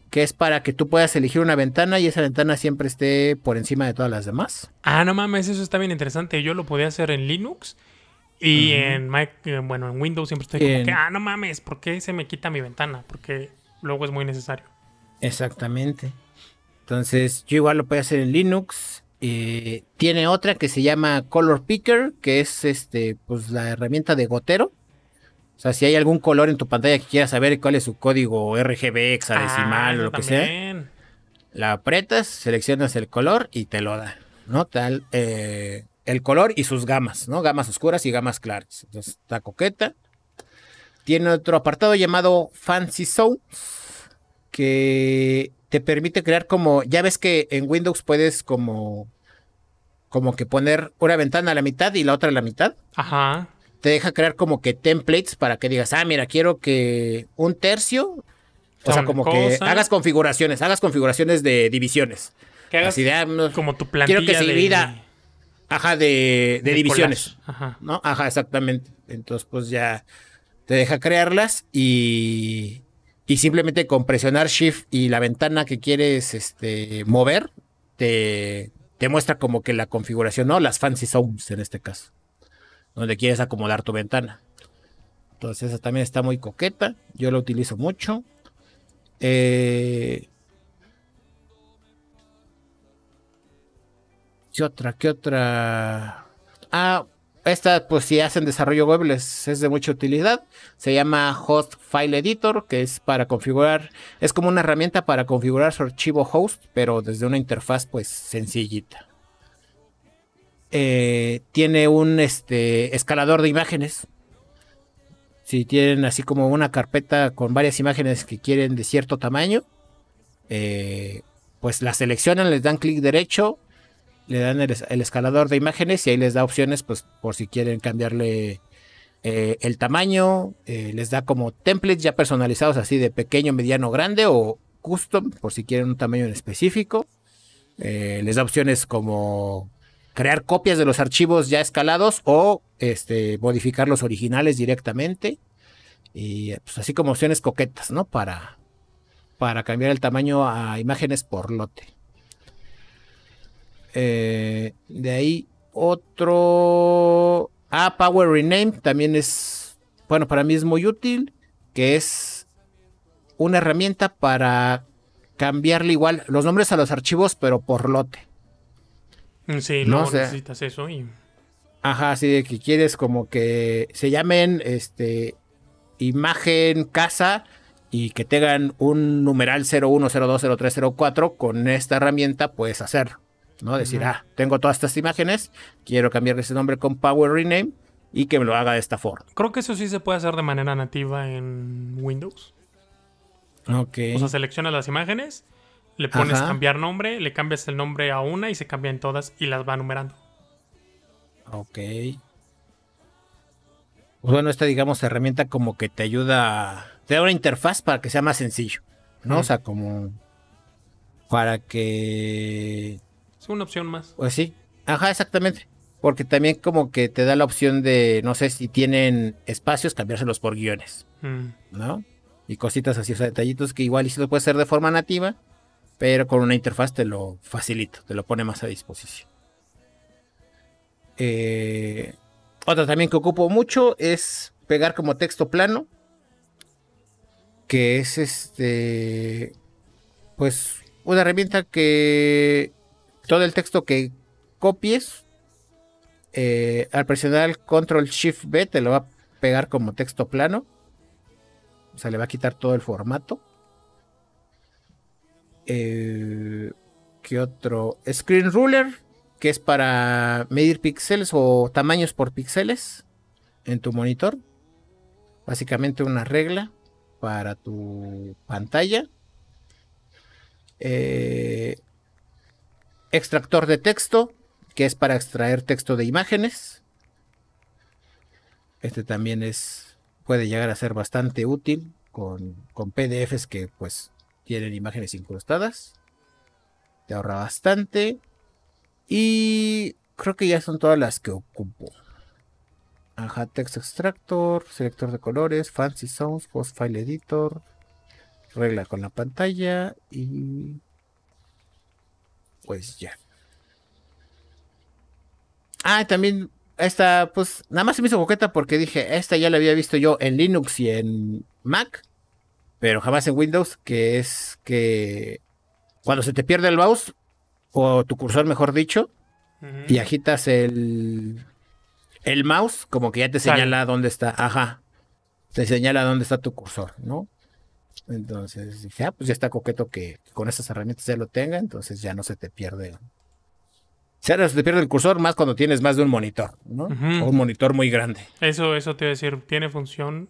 que es para que tú puedas elegir una ventana y esa ventana siempre esté por encima de todas las demás. Ah, no mames, eso está bien interesante. Yo lo podía hacer en Linux y en Mac, eh, bueno, en Windows siempre estoy como que, ah, no mames, ¿por qué se me quita mi ventana? Porque luego es muy necesario. Exactamente. Entonces, yo igual lo puedo hacer en Linux. Eh, tiene otra que se llama Color Picker, que es este, pues la herramienta de gotero. O sea, si hay algún color en tu pantalla que quieras saber cuál es su código RGB, hexadecimal Ah, o lo que sea, la aprietas, seleccionas el color y te lo da, ¿no? Tal, eh, el color y sus gamas, ¿no? Gamas oscuras y gamas claras. Entonces, está coqueta. Tiene otro apartado llamado Fancy Zones, que te permite crear como, ya ves que en Windows puedes como, como que poner una ventana a la mitad y la otra a la mitad. Ajá. te deja crear como que templates para que digas, ah, mira, quiero que un tercio, o sea, como que hagas configuraciones, hagas configuraciones de divisiones. Que hagas ah, como tu plantilla Quiero que se divida, ajá, de, divisiones. Ajá. ¿No? Ajá, exactamente. Entonces, pues ya te deja crearlas y, y simplemente con presionar Shift y la ventana que quieres este, mover, te, te muestra como que la configuración, ¿no? Las fancy zones en este caso donde quieres acomodar tu ventana. Entonces esa también está muy coqueta. Yo la utilizo mucho. Eh, ¿Qué otra? ¿Qué otra? Ah, esta pues si hacen desarrollo web les es de mucha utilidad. Se llama Host File Editor, que es para configurar, es como una herramienta para configurar su archivo host, pero desde una interfaz pues sencillita. Eh, tiene un este, escalador de imágenes. Si tienen así como una carpeta con varias imágenes que quieren de cierto tamaño, eh, pues la seleccionan, les dan clic derecho, le dan el, escalador de imágenes y ahí les da opciones, pues por si quieren cambiarle eh, el tamaño, les da como templates ya personalizados así de pequeño, mediano, grande o custom, por si quieren un tamaño en específico. les da opciones como crear copias de los archivos ya escalados o este, modificar los originales directamente. Y pues, así como opciones coquetas, ¿no? Para, para cambiar el tamaño a imágenes por lote. Eh, de ahí otro... Ah, Power Rename también es, bueno, para mí es muy útil, que es una herramienta para cambiarle igual los nombres a los archivos, pero por lote. Mm, sí, no, necesitas eso y... Ajá, así de que quieres como que se llamen este imagen casa y que tengan un numeral 01020304 con esta herramienta puedes hacer, ¿no? Decir, ah, tengo todas estas imágenes, quiero cambiar ese nombre con Power Rename y que me lo haga de esta forma. Creo que eso sí se puede hacer de manera nativa en Windows. Ok. O sea, seleccionas las imágenes le pones cambiar nombre, le cambias el nombre a una y se cambian todas y las va numerando. Ok. Pues bueno, esta, digamos, herramienta como que te ayuda, te da una interfaz para que sea más sencillo, ¿no? O sea, como para que... Es una opción más. Pues sí, ajá, exactamente. Porque también como que te da la opción de, no sé si tienen espacios, cambiárselos por guiones, mm. ¿no? Y cositas así, o sea, detallitos que igual y si lo puedes hacer de forma nativa, pero con una interfaz te lo facilita, te lo pone más a disposición. Eh, otra también que ocupo mucho es pegar como texto plano, que es este, pues una herramienta que todo el texto que copies, eh, al presionar el Control Shift B te lo va a pegar como texto plano, o sea, le va a quitar todo el formato. Eh, ¿Qué otro? Screen Ruler, que es para medir píxeles o tamaños por píxeles en tu monitor. Básicamente una regla para tu pantalla. Eh, extractor de texto, que es para extraer texto de imágenes. Este también es puede llegar a ser bastante útil con, con PDFs que pues tienen imágenes incrustadas. Te ahorra bastante. Y creo que ya son todas las que ocupo. Ajá, Text Extractor, selector de colores, Fancy Sounds, Post File Editor, regla con la pantalla y pues ya. Ah, también esta, pues nada más se me hizo boqueta porque dije, esta ya la había visto yo en Linux y en Mac pero jamás en Windows, que es que cuando se te pierde el mouse, o tu cursor mejor dicho, y agitas el, el mouse, como que ya te señala dónde está, ajá, te señala dónde está tu cursor, ¿no? Entonces dije, ah, pues ya está coqueto que con esas herramientas ya lo tenga, entonces ya no se te pierde. Se te pierde el cursor más cuando tienes más de un monitor, ¿no? O un monitor muy grande. Eso, eso te voy a decir, ¿tiene función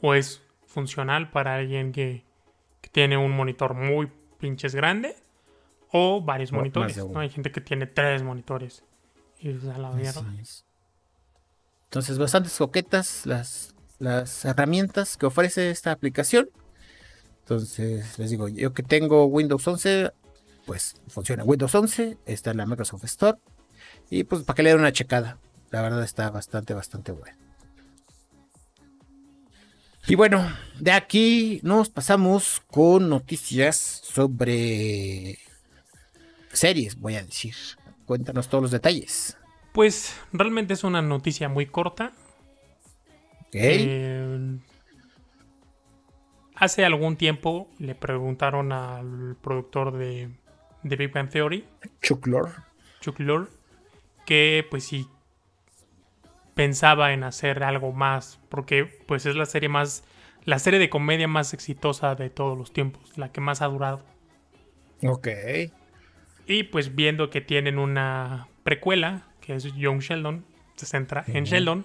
o es funcional para alguien que, tiene un monitor muy pinches grande o varios monitores. ¿no? Hay gente que tiene tres monitores. Y la Entonces, bastantes coquetas las, las herramientas que ofrece esta aplicación. Entonces, les digo, yo que tengo Windows 11, pues funciona Windows 11, está en la Microsoft Store. Y pues para que le den una checada. La verdad está bastante, bastante bueno. Y bueno, de aquí nos pasamos con noticias sobre series, voy a decir. Cuéntanos todos los detalles. Pues realmente es una noticia muy corta. Eh, hace algún tiempo le preguntaron al productor de, de Big Bang Theory, Chuck Lorre, Chuck Lorre, que pues sí pensaba en hacer algo más, porque pues es la serie más, la serie de comedia más exitosa de todos los tiempos, la que más ha durado. Ok. Y pues viendo que tienen una precuela, que es Young Sheldon, se centra en Sheldon,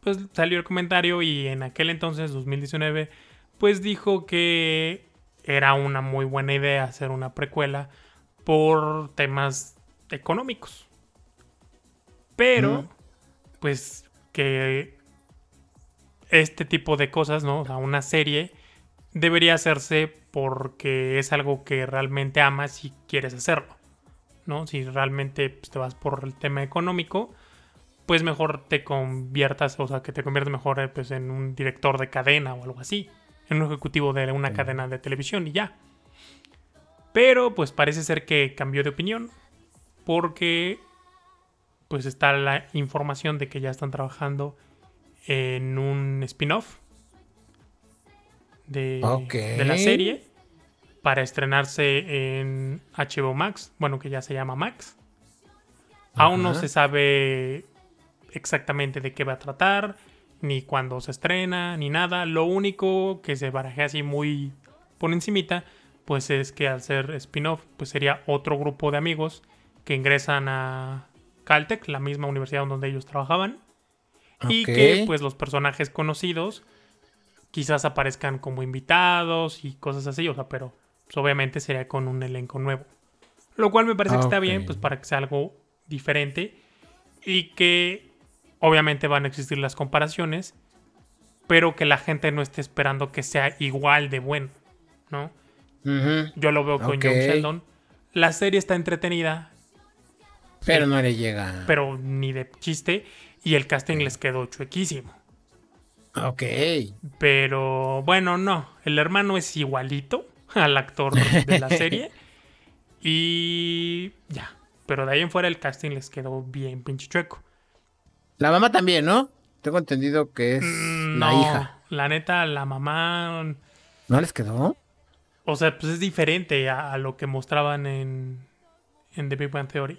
pues salió el comentario y en aquel entonces, 2019, pues dijo que era una muy buena idea hacer una precuela por temas económicos. Pero, pues que este tipo de cosas, ¿no? O sea, una serie debería hacerse porque es algo que realmente amas y quieres hacerlo, ¿no? Si realmente pues, te vas por el tema económico, pues mejor te conviertas, o sea, que te conviertes mejor eh, pues, en un director de cadena o algo así, en un ejecutivo de una cadena de televisión y ya. Pero pues parece ser que cambió de opinión porque pues está la información de que ya están trabajando en un spin-off de, la serie para estrenarse en HBO Max, bueno, que ya se llama Max. Aún no se sabe exactamente de qué va a tratar, ni cuándo se estrena, ni nada. Lo único que se barajea así muy por encimita, pues es que al ser spin-off, pues sería otro grupo de amigos que ingresan a Caltech, la misma universidad donde ellos trabajaban. Y que pues los personajes conocidos quizás aparezcan como invitados y cosas así, o sea, pero pues, obviamente sería con un elenco nuevo. Lo cual me parece que está bien, pues para que sea algo diferente y que obviamente van a existir las comparaciones, pero que la gente no esté esperando que sea igual de bueno, ¿no? Yo lo veo con John Sheldon. La serie está entretenida. Pero no le llega. Pero ni de chiste. Y el casting les quedó chuequísimo. Ok. Pero bueno, no. El hermano es igualito al actor de la [laughs] serie. y ya. Pero de ahí en fuera el casting les quedó bien pinche chueco. La mamá también, ¿no? Tengo entendido que es mm, la hija. La neta, la mamá. ¿No les quedó? O sea, pues es diferente a, lo que mostraban en, en The Big Bang Theory.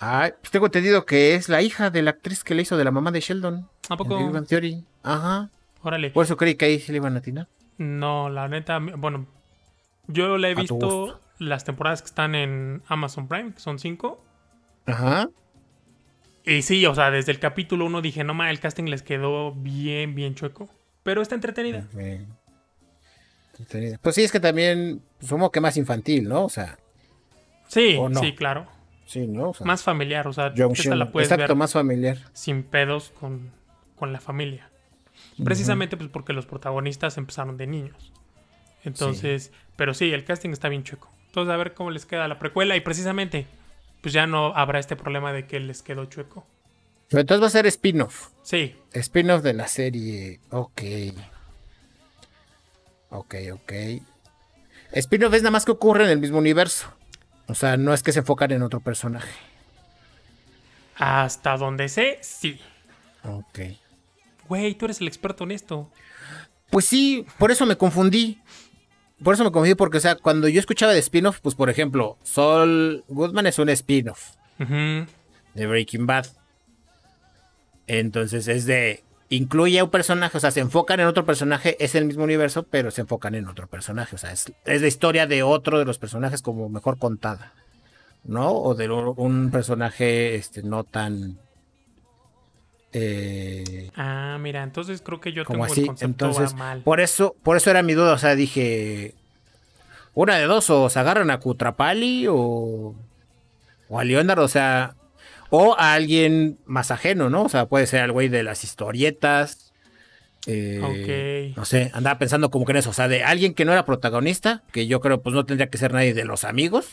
Ah, pues tengo entendido que es la hija de la actriz que le hizo de la mamá de Sheldon. ¿A poco? Big Bang Theory. Ajá. Órale. Por eso creí que ahí se le iban a atinar. No, la neta, bueno, yo le he visto las temporadas que están en Amazon Prime, que son cinco. Ajá. Y sí, o sea, desde el capítulo uno dije, no ma, el casting les quedó bien, bien chueco. Pero está entretenida. Pues sí, es que también sumo que más infantil, ¿no? O sea. Sí, sí, claro. Sí, ¿no? más familiar, o sea, esta la puedes Exacto, más familiar. Sin pedos con, con la familia. Precisamente pues porque los protagonistas empezaron de niños. Entonces, pero sí, el casting está bien chueco. Entonces, a ver cómo les queda la precuela y precisamente, pues ya no habrá este problema de que les quedó chueco. Pero entonces va a ser spin-off. Sí. Spin-off de la serie. Ok. Ok, ok. Spin-off es nada más que ocurre en el mismo universo. O sea, no es que se enfocan en otro personaje. Hasta donde sé, sí. Ok. Güey, tú eres el experto en esto. Pues sí, por eso me confundí. Por eso me confundí, porque, o sea, cuando yo escuchaba de spin-off, pues por ejemplo, Sol Goodman es un spin-off de Breaking Bad. Entonces es de. Incluye a un personaje, o sea, se enfocan en otro personaje, es el mismo universo, pero se enfocan en otro personaje. O sea, es, es la historia de otro de los personajes como mejor contada. ¿No? O de un personaje este, no tan eh, ah, mira, entonces creo que yo como tengo así. el concepto entonces, Por eso, por eso era mi duda. O sea, dije. Una de dos, o se agarran a Cutrapali o. O a Leonardo. O sea. O a alguien más ajeno, ¿no? O sea, puede ser el güey de las historietas. eh, Ok. No sé, andaba pensando como que en eso. O sea, de alguien que no era protagonista, que yo creo pues no tendría que ser nadie de los amigos.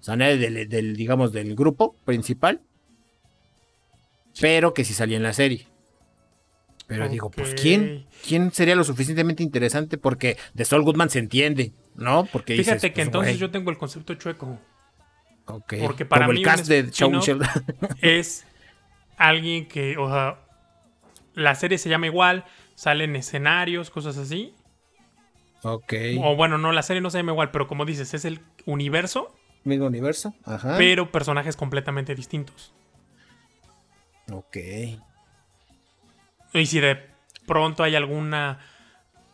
O sea, nadie del, del, digamos, del grupo principal. Pero que sí salía en la serie. Pero digo, pues. ¿quién? ¿Quién sería lo suficientemente interesante? Porque de Saul Goodman se entiende, ¿no? Porque Fíjate dices, que pues, entonces yo tengo el concepto chueco. ok, porque para como mí el cast de [laughs] es alguien que, o sea, la serie se llama igual, salen escenarios, cosas así. ok. O bueno, no, la serie no se llama igual, pero como dices, es el universo, Mismo universo. Ajá. pero personajes completamente distintos. Ok. Y si de pronto hay alguna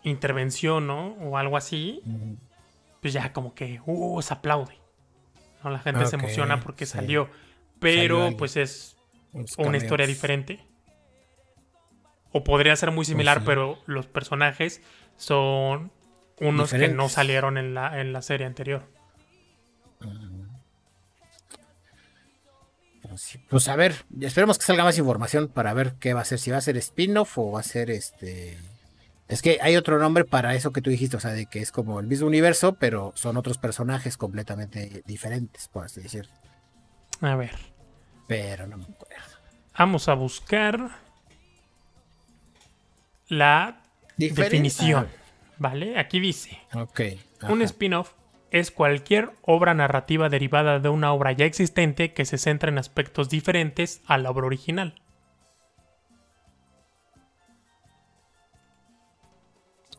intervención, ¿no? O algo así, pues ya como que, uh, se aplaude. ¿no? La gente se emociona porque sí. salió. Pero pues es una historia diferente. O podría ser muy similar, sí. pero los personajes son unos que no salieron en la, en la serie anterior. Sí. Pues, a ver, esperemos que salga más información para ver qué va a ser. Si va a ser spin-off o va a ser este. Es que hay otro nombre para eso que tú dijiste, o sea, de que es como el mismo universo, pero son otros personajes completamente diferentes, por así decir. A ver, Pero no me acuerdo. vamos a buscar la definición. ¿Vale? Aquí dice. Ah, ok. Un spin-off es cualquier obra narrativa derivada de una obra ya existente que se centra en aspectos diferentes a la obra original.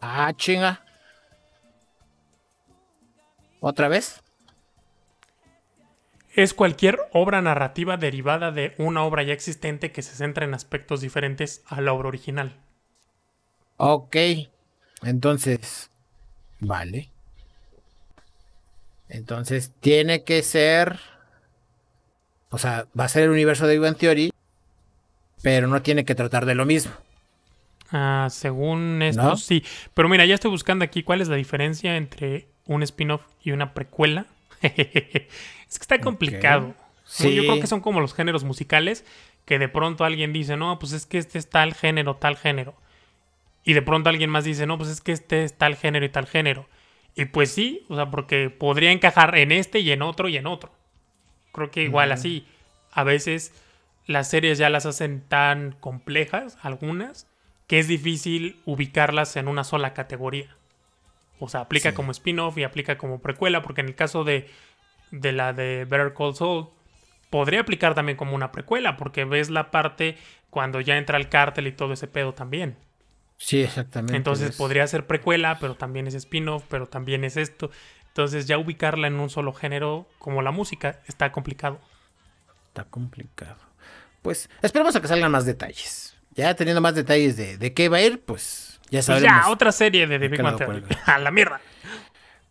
Ah, chinga. ¿Otra vez? Es cualquier obra narrativa derivada de una obra ya existente que se centra en aspectos diferentes a la obra original. Ok. Entonces. Vale. Entonces tiene que ser. O sea, va a ser el universo de Big Bang Theory. Pero no tiene que tratar de lo mismo. Ah, según esto, ¿No? sí. Pero mira, ya estoy buscando aquí cuál es la diferencia entre un spin-off y una precuela. [laughs] es que está complicado. Sí. Yo creo que son como los géneros musicales que de pronto alguien dice, no, pues es que este es tal género, tal género. Y de pronto alguien más dice, no, pues es que este es tal género y tal género. Y pues sí, o sea, porque podría encajar en este y en otro y en otro. Creo que igual así, a veces las series ya las hacen tan complejas, algunas, que es difícil ubicarlas en una sola categoría. O sea, aplica Sí. como spin-off y aplica como precuela, porque en el caso de, de la de Better Call Saul, podría aplicar también como una precuela, porque ves la parte cuando ya entra el cártel y todo ese pedo también. Sí, exactamente. Entonces es- podría ser precuela, pero también es spin-off, pero también es esto. Entonces ya ubicarla en un solo género, como la música, está complicado. Está complicado. Pues esperemos a que salgan más detalles. Ya teniendo más detalles de, de qué va a ir, pues ya Pues sabremos. ya, otra serie de The Big cuelga. [laughs] A la mierda.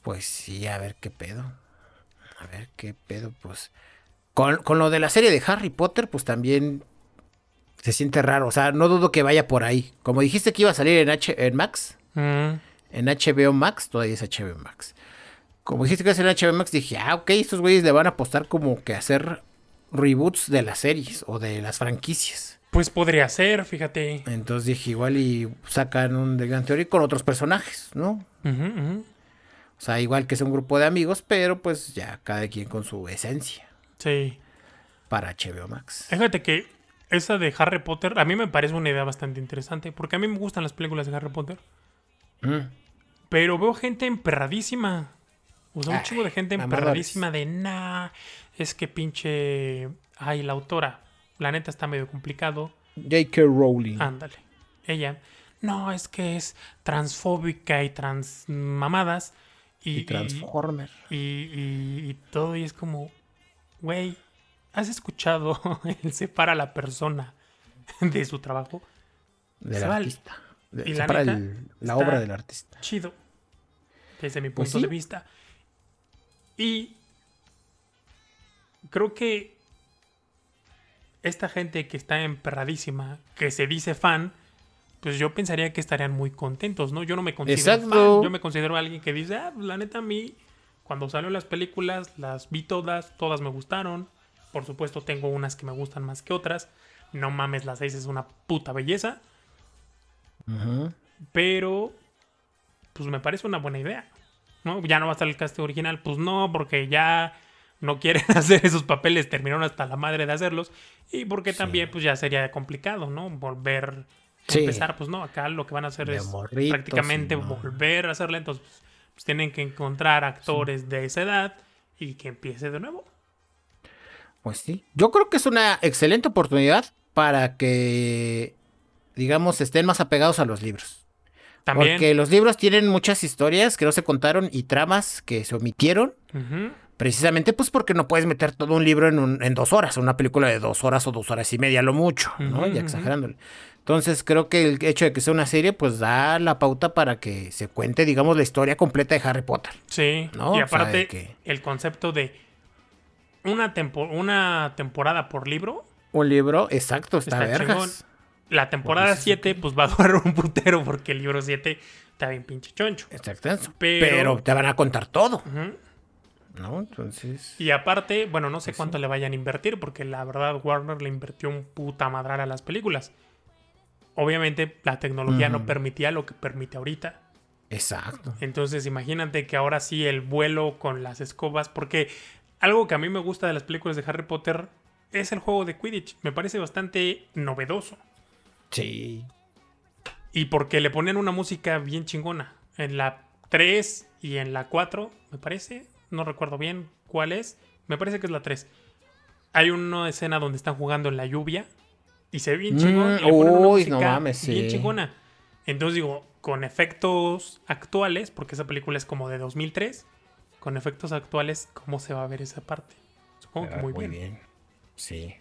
Pues sí, a ver qué pedo. A ver qué pedo, pues. Con, con lo de la serie de Harry Potter, pues también se siente raro. O sea, no dudo que vaya por ahí. Como dijiste que iba a salir en, H en Max, Mm, en HBO Max, todavía es HBO Max. Como dijiste que iba a salir en HBO Max, dije, ah, ok, estos güeyes le van a apostar como que hacer reboots de las series o de las franquicias. pues podría ser, fíjate. Entonces dije, igual y sacan un The Grand Theory con otros personajes, ¿no? O sea, igual que es un grupo de amigos, pero pues ya cada quien con su esencia Sí. para HBO Max. Fíjate que esa de Harry Potter a mí me parece una idea bastante interesante, porque a mí me gustan las películas de Harry Potter, Mm. pero veo gente emperradísima. O sea, un chingo de gente emperradísima de nah, es que pinche. Ay, la autora. La neta está medio complicado. J.K. Rowling. Ándale. Ella. No, es que es transfóbica y transmamadas. Y, y y- Transformer. y, y- y todo, y es como, güey, ¿has escuchado [laughs] el separa a la persona de su trabajo? del se vale. artista. De- Y la separa el- la está- obra del artista. Chido, desde mi punto Pues sí. de vista. Y creo que esta gente que está emperradísima, que se dice fan, pues yo pensaría que estarían muy contentos, ¿no? Yo no me considero Exacto. fan, yo me considero alguien que dice, ah, pues, la neta a mí, cuando salieron las películas, las vi todas, todas me gustaron, Por supuesto, tengo unas que me gustan más que otras. No mames, la 6 es una puta belleza. Pero, pues me parece una buena idea. ¿no? Ya no va a estar el cast original. Pues no, porque ya no quieren [laughs] hacer esos papeles. Terminaron hasta la madre de hacerlos. Y porque también, pues ya sería complicado, ¿no? Volver a empezar. Pues no, acá lo que van a hacer es prácticamente volver a hacerla. Entonces, pues tienen que encontrar actores de esa edad y que empiece de nuevo. Pues sí. Yo creo que es una excelente oportunidad para que, digamos, estén más apegados a los libros. También. Porque los libros tienen muchas historias que no se contaron y tramas que se omitieron. Precisamente pues porque no puedes meter todo un libro en, en, dos horas, una película de dos horas o dos horas y media, lo mucho, ¿no? Ya exagerándole. Entonces creo que el hecho de que sea una serie pues da la pauta para que se cuente, digamos, la historia completa de Harry Potter. Sí, y aparte el concepto de una, una temporada por libro. Un libro, exacto, está, vergas. La temporada 7 pues va a durar un putero porque el libro 7 está bien pinche choncho. Exacto. Pero, te van a contar todo. ¿No? Entonces. Y aparte, bueno, no sé pues cuánto le vayan a invertir, porque la verdad Warner le invirtió un puta madral a las películas. Obviamente la tecnología no permitía lo que permite ahorita. Exacto. Entonces, imagínate que ahora sí el vuelo con las escobas, porque algo que a mí me gusta de las películas de Harry Potter es el juego de Quidditch. Me parece bastante novedoso. Sí. Y porque le ponen una música bien chingona. En la 3 y en la 4, me parece. No recuerdo bien cuál es. Me parece que es la 3. Hay una escena donde están jugando en la lluvia. Y se ve bien chingón. Mm, uy, no mames, bien chingona. Entonces digo, con efectos actuales, porque esa película es como de 2003, con efectos actuales, ¿cómo se va a ver esa parte? Supongo que muy, muy bien. Sí.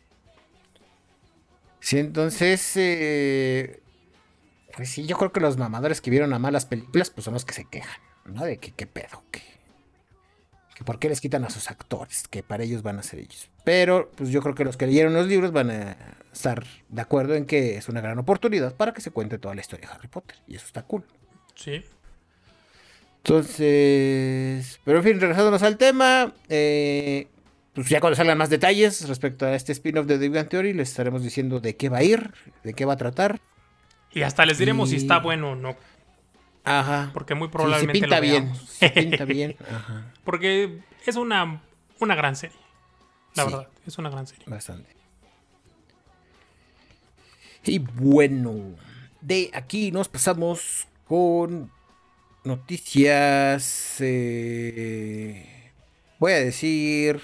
Sí, entonces, eh, pues sí, yo creo que los mamadores que vieron a malas películas, pues son los que se quejan, ¿no? De que qué pedo, que, que por qué les quitan a sus actores, que para ellos van a ser ellos. Pero, pues yo creo que los que leyeron los libros van a estar de acuerdo en que es una gran oportunidad para que se cuente toda la historia de Harry Potter. Y eso está cool. Sí. Entonces, pero en fin, regresándonos al tema, eh, pues ya cuando salgan más detalles respecto a este spin-off de The Big Theory, les estaremos diciendo de qué va a ir, de qué va a tratar. Y hasta les diremos si está bueno o no. Ajá. Porque muy probablemente. pinta bien. pinta bien. Ajá. [laughs] Porque es una, una gran serie. La verdad, es una gran serie. Bastante. Y bueno, de aquí nos pasamos con noticias. Eh, voy a decir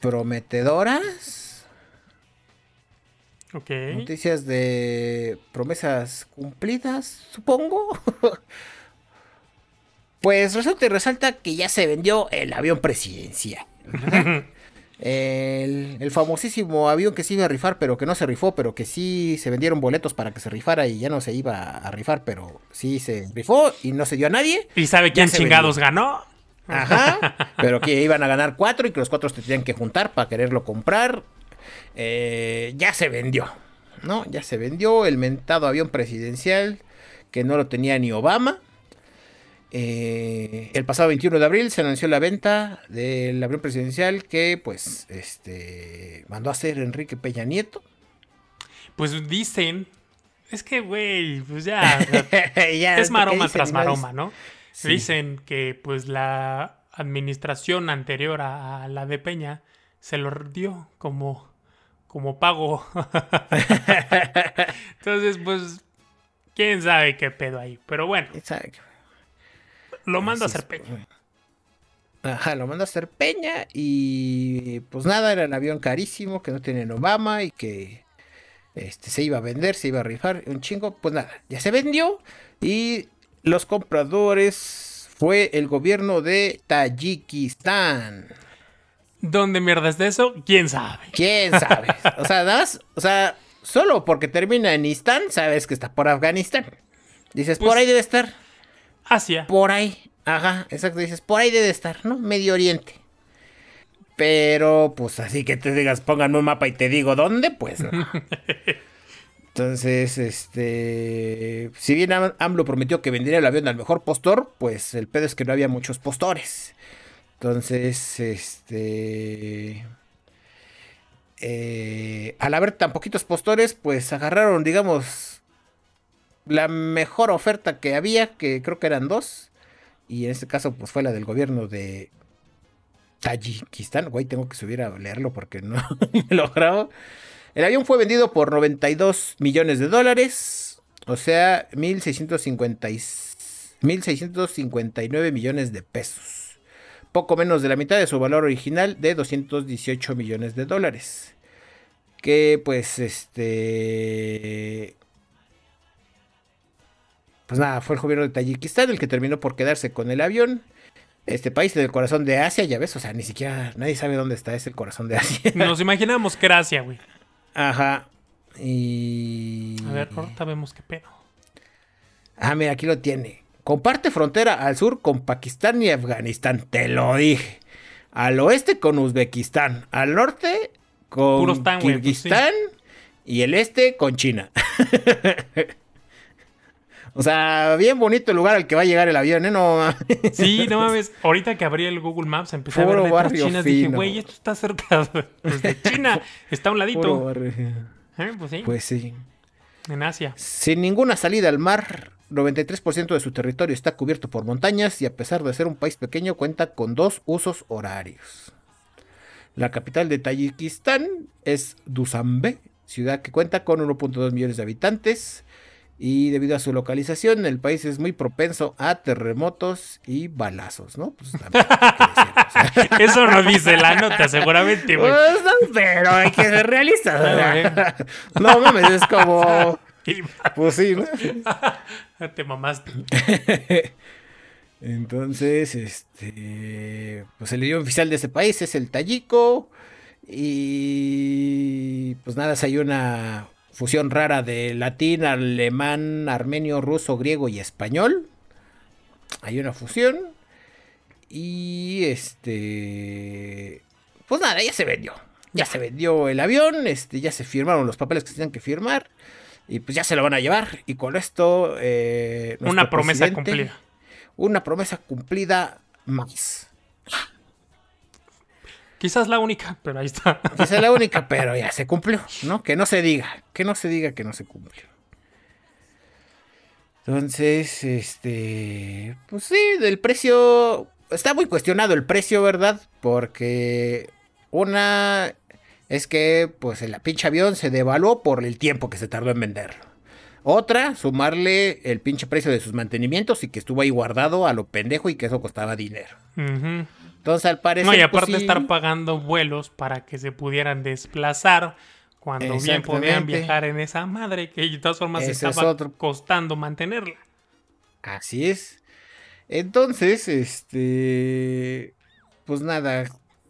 prometedoras. Ok. Noticias de promesas cumplidas, supongo. [laughs] pues resulta y resalta que ya se vendió el avión presidencial. [laughs] el, famosísimo avión que se iba a rifar, pero que no se rifó, pero que sí se vendieron boletos para que se rifara y ya no se iba a rifar, pero sí se rifó y no se dio a nadie. ¿Y sabe quién chingados ganó? Ajá. [laughs] pero que iban a ganar cuatro y que los cuatro se tenían que juntar para quererlo comprar. Eh, ya se vendió, ¿no? Ya se vendió el mentado avión presidencial que no lo tenía ni Obama. Eh, el pasado 21 de abril se anunció la venta del avión presidencial que pues este mandó a hacer Enrique Peña Nieto. Pues dicen, es que güey, pues ya, [laughs] es maroma tras maroma, ¿no? Dicen que pues la administración anterior a, la de Peña se lo dio como, como pago. [laughs] Entonces, pues, quién sabe qué pedo ahí. Pero bueno. Lo manda a hacer Peña. Ajá, lo manda a hacer Peña y pues nada, era un avión carísimo que no tiene Obama y que este, se iba a vender, se iba a rifar un chingo. Pues nada, ya se vendió y los compradores fue el gobierno de Tayikistán. ¿Dónde mierda es de eso? ¿Quién sabe? ¿Quién sabe? [laughs] o sea, das, o sea, solo porque termina en Istán, sabes que está por Afganistán. Dices, por pues, ahí debe estar. Asia. Por ahí. Ajá, exacto. Dices, por ahí debe estar, ¿no? Medio Oriente. Pero, pues así que te digas, pónganme un mapa y te digo dónde, pues no. [laughs] Entonces, este, si bien AMLO prometió que vendería el avión al mejor postor, pues el pedo es que no había muchos postores. Entonces, este, eh, al haber tan poquitos postores, pues agarraron, digamos, la mejor oferta que había, que creo que eran dos. Y en este caso, pues fue la del gobierno de Tayikistán. Güey, tengo que subir a leerlo porque no [laughs] me lo grabo. El avión fue vendido por 92 millones de dólares. O sea, 1.659 millones de pesos. Poco menos de la mitad de su valor original de 218 millones de dólares. Que pues este... Pues nada, fue el gobierno de Tayikistán el que terminó por quedarse con el avión. Este país del corazón de Asia, ya ves, o sea, ni siquiera nadie sabe dónde está, es el corazón de Asia. [laughs] Nos imaginamos que era Asia, güey. Ajá. Y. A ver, ahorita vemos qué pedo. Ah, mira, aquí lo tiene. Comparte frontera al sur con Pakistán y Afganistán, te lo dije. Al oeste con Uzbekistán, al norte con pues sí. Kirguistán y el este con China. [laughs] o sea, bien bonito el lugar al que va a llegar el avión, ¿eh? No, mames. Sí, no mames. Ahorita que abrí el Google Maps empecé a ver barrio chinas. Dije, fino. güey, esto está cerca pues, de China. Está a un ladito. Eh, Pues sí, Pues sí. en Asia. Sin ninguna salida al mar, 93% de su territorio está cubierto por montañas y a pesar de ser un país pequeño cuenta con dos usos horarios. La capital de Tayikistán es Dushanbe, ciudad que cuenta con 1.2 millones de habitantes y debido a su localización el país es muy propenso a terremotos y balazos, ¿no? Pues también hay que decirlo, o sea. [laughs] Eso no dice la nota, seguramente, güey. Pues, no, pero hay que ser. Ah, [laughs] No mames, es como... [laughs] Pues sí, ¿no? Te mamaste. Entonces, este, pues el idioma oficial de ese país es el tayiko y pues nada, si hay una fusión rara de latín, alemán, armenio, ruso, griego y español. Hay una fusión y este, pues nada, ya se vendió. Ya se vendió el avión, este, ya se firmaron los papeles que se tenían que firmar y pues ya se lo van a llevar y con esto eh, Una promesa cumplida. una promesa cumplida más. Quizás la única, [laughs] pero ahí está. Es la única, pero ya se cumplió, ¿no? Que no se diga, que no se diga que no se cumplió. Entonces, este, pues sí, del precio, está muy cuestionado el precio, ¿verdad? Porque una es que, pues, el pinche avión se devaluó por el tiempo que se tardó en venderlo. Otra, sumarle el pinche precio de sus mantenimientos y que estuvo ahí guardado a lo pendejo y que eso costaba dinero. Ujú. Entonces, al parecer. No, y pues, aparte sí, estar pagando vuelos para que se pudieran desplazar cuando bien podían viajar en esa madre que de todas formas Ese es estaba otro. costando mantenerla. Así es. Entonces, este. Pues nada,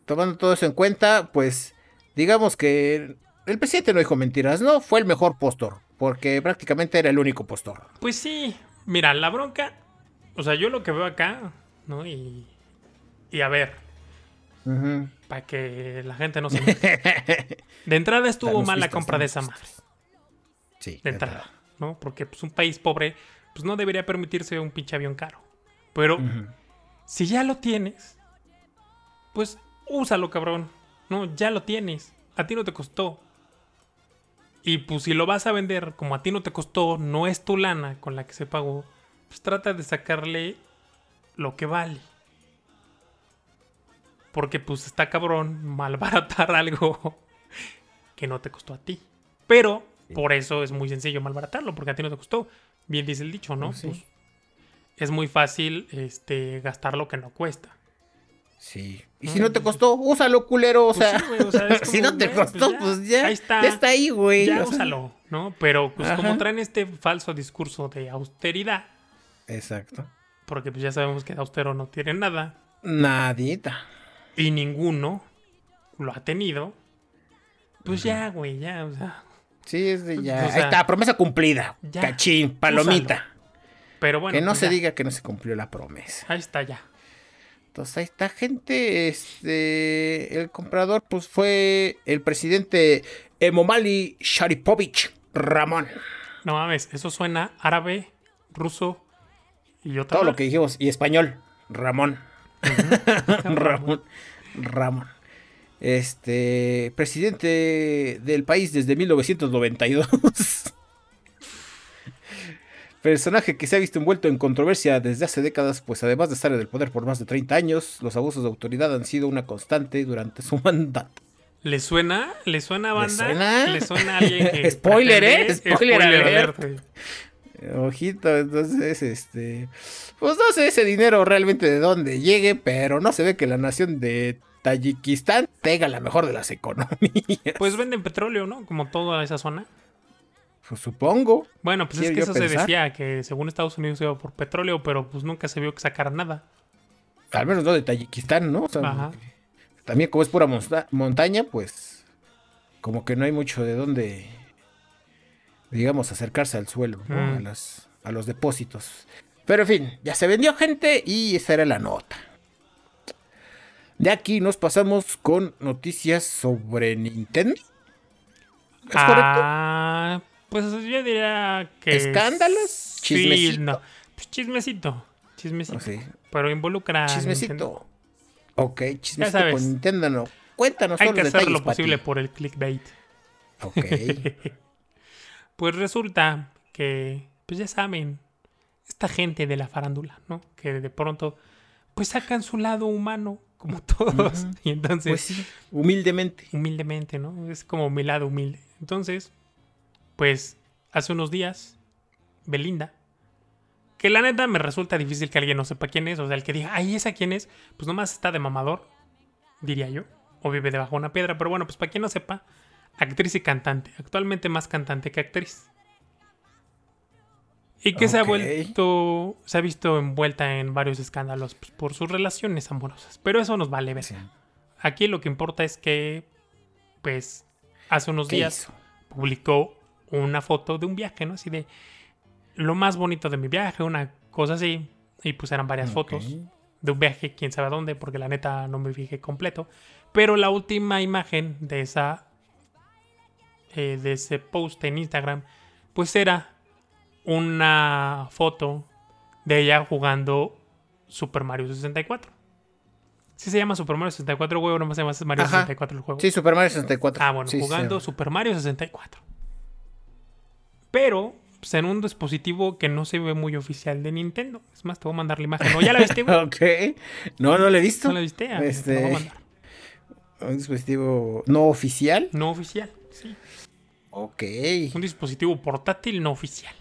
tomando todo eso en cuenta, pues digamos que el presidente no dijo mentiras, ¿no? Fue el mejor postor, porque prácticamente era el único postor. Pues sí, mira, la bronca, o sea, yo lo que veo acá, ¿no? Y, y a ver, para que la gente no se... [laughs] De entrada estuvo mal la compra de esa madre. Sí, de entrada, ¿no? Porque pues un país pobre pues no debería permitirse un pinche avión caro. Pero si ya lo tienes, pues úsalo, cabrón. No, ya lo tienes. A ti no te costó. Y pues si lo vas a vender como a ti no te costó, no es tu lana con la que se pagó, pues trata de sacarle lo que vale. Porque pues está cabrón malbaratar [laughs] algo que no te costó a ti. Pero por eso es muy sencillo malbaratarlo, porque a ti no te costó. Bien dice el dicho, ¿no? Pues sí. Pues, es muy fácil este, gastar lo que no cuesta. Sí. Y si no te costó, úsalo, culero. O Pues sea, sí, güey, o sea, [laughs] es si no te güey, pues costó, ya, pues ya, ahí está. ya está ahí, güey. Ya o sea. úsalo, ¿no? Pero pues como traen este falso discurso de austeridad, Exacto. porque pues ya sabemos que de austero no tiene nada, Nadita. Y ninguno lo ha tenido, pues ya, güey, ya, o sea. Sí, es de ya. O sea, ahí está, promesa cumplida. ya, Cachín, palomita. Pero bueno. que no pues se ya, diga que no se cumplió la promesa. Ahí está ya. Entonces ahí está, gente. Este, el comprador, pues fue el presidente Emomali Sharipovich Ramón. No mames, eso suena árabe, ruso y otra Todo lo que dijimos. Y español. Ramón. [laughs] Ramón. Ramón. Este, presidente del país desde 1992. [laughs] Personaje que se ha visto envuelto en controversia desde hace décadas, pues además de estar en el poder por más de 30 años, los abusos de autoridad han sido una constante durante su [laughs] mandato. ¿Le suena? ¿Le suena banda? ¿Le suena? ¿Le suena a alguien que Spoiler, ¿eh? Spoiler alert. alert. Ojito, entonces, este, pues no sé ese dinero realmente de dónde llegue, pero no se ve que la nación de Tayikistán tenga la mejor de las economías. Pues venden petróleo, ¿no? Como toda esa zona. Pues supongo. Bueno, pues es que eso se decía, que según Estados Unidos iba por petróleo, pero pues nunca se vio que sacaran nada. Al menos no de Tayikistán, ¿no? O sea, Ajá. también como es pura monta- montaña, pues como que no hay mucho de dónde, digamos, acercarse al suelo, ¿no? Mm. a, las- a los depósitos. Pero en fin, ya se vendió gente y esa era la nota. De aquí nos pasamos con noticias sobre Nintendo. ¿Es correcto? Ah, pues yo diría que... ¿Escándalos? Sí, ¿Chismecito? no. Pues chismecito. Chismecito. Pero involucra... Nintendo. Chismecito. Ok, chismecito con Nintendo. No. Cuéntanos Hay todos que los hacer detalles, lo posible Pati. por el clickbait. Ok. [laughs] Pues resulta que, pues ya saben, esta gente de la farándula, ¿no? Que de pronto, pues sacan su lado humano, como [laughs] todos. Y entonces, Pues sí, humildemente. humildemente, ¿no? Es como mi lado humilde. Entonces, pues hace unos días, Belinda, que la neta me resulta difícil que alguien no sepa quién es, o sea, el que diga, ay, ¿esa quién es? Pues nomás está de mamador, diría yo, o vive debajo de una piedra, pero bueno, pues para quien no sepa, actriz y cantante, actualmente más cantante que actriz. Y que se ha vuelto, se ha visto envuelta en varios escándalos pues, por sus relaciones amorosas, pero eso nos vale ver. Sí. Aquí lo que importa es que, pues, hace unos ¿Qué días hizo? publicó una foto de un viaje, ¿no? Así de lo más bonito de mi viaje, una cosa así. Y pues eran varias fotos de un viaje, quién sabe a dónde, porque la neta no me fijé completo. Pero la última imagen de esa. Eh, de ese post en Instagram, pues era una foto de ella jugando Super Mario 64. Sí se llama Super Mario 64, güey, o nomás se llama Mario Ajá. 64 el juego. Sí, Super Mario 64. Ah, bueno, Sí, jugando sí. Super Mario 64. Pero pues, en un dispositivo que no se ve muy oficial de Nintendo. Es más, te voy a mandar la imagen. ¿No? ¿Ya la viste, [laughs] güey? Ok. No, no lo he visto. ¿No la viste? A ver, Te la voy a Este, mandar. un dispositivo no oficial. No oficial, sí. Ok. Un dispositivo portátil no oficial.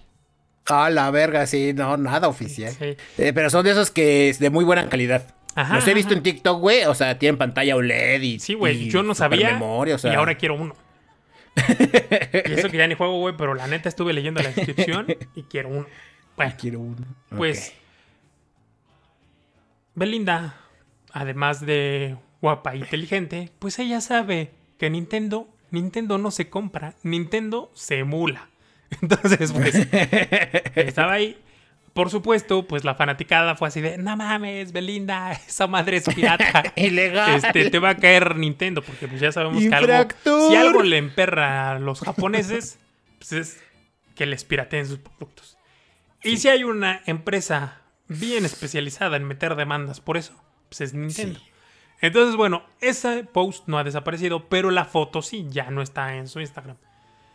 Ah, la verga, sí, no, nada oficial. Sí. Eh, pero son de esos que es de muy buena calidad. Ajá, Los he visto ajá. en TikTok, güey. O sea, tienen pantalla OLED y. Sí, güey. Yo no sabía. supermemoria, o sea. Y ahora quiero uno. y eso que ya ni juego, güey. Pero la neta estuve leyendo la descripción y quiero uno. Bueno, Quiero uno. Pues. Belinda, además de guapa e inteligente, pues ella sabe que Nintendo, Nintendo no se compra, Nintendo se emula. [laughs] Entonces, pues, estaba ahí. Por supuesto, pues la fanaticada fue así de, no mames, Belinda, [laughs] esa madre es pirata. [laughs] Ilegal. Este, te va a caer Nintendo, porque pues ya sabemos que algo, si algo le emperra a los japoneses, pues es que les pirateen sus productos. Y si hay una empresa bien especializada en meter demandas por eso, pues es Nintendo. Sí. Entonces, bueno, ese post no ha desaparecido, pero la foto sí, ya no está en su Instagram.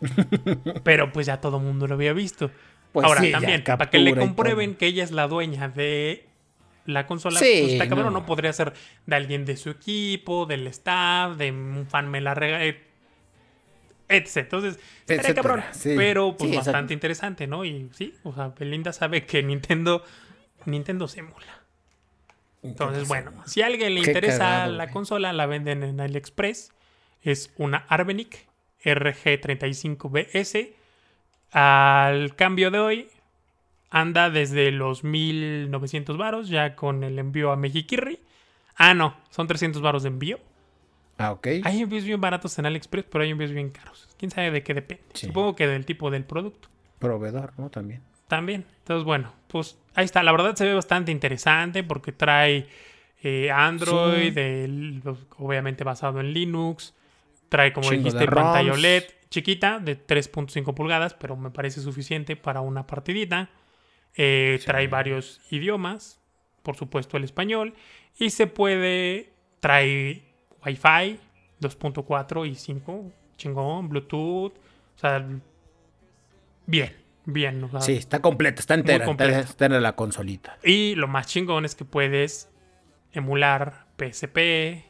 [laughs] pero pues ya todo el mundo lo había visto. Pues Ahora sí, también, para que le comprueben que ella es la dueña de la consola, Sí, pues está cabrón, no. no. podría ser de alguien de su equipo, del staff, de un fan me la rega, et- etc. Entonces, estaría cabrón, sí. pero pues bastante exacto. interesante, ¿no? Y sí, o sea, Belinda sabe que Nintendo, Nintendo se emula. Entonces, bueno, si a alguien le interesa cagado, la consola, la venden en AliExpress. Es una Arbenic RG35BS. Al cambio de hoy, anda desde los 1900 varos, ya con el envío a Mexiquirri. Ah, no, son 300 varos de envío. Ah, ok. Hay envíos bien baratos en AliExpress, pero hay envíos bien caros. ¿Quién sabe de qué depende? Sí. Supongo que del tipo del producto. Proveedor, ¿no? También. También. Entonces, bueno, pues ahí está. La verdad se ve bastante interesante porque trae eh, Android, Sí. el- obviamente basado en Linux. Trae, como Chingo dijiste, pantalla. OLED chiquita de 3.5 pulgadas, pero me parece suficiente para una partidita. Eh, Sí. Trae varios idiomas, por supuesto el español. Y se puede, trae Wi-Fi 2.4 y 5, chingón, Bluetooth, o sea, bien, bien. O sea, Sí, está completa, está entera, completa. está entera la consolita. Y lo más chingón es que puedes emular PSP,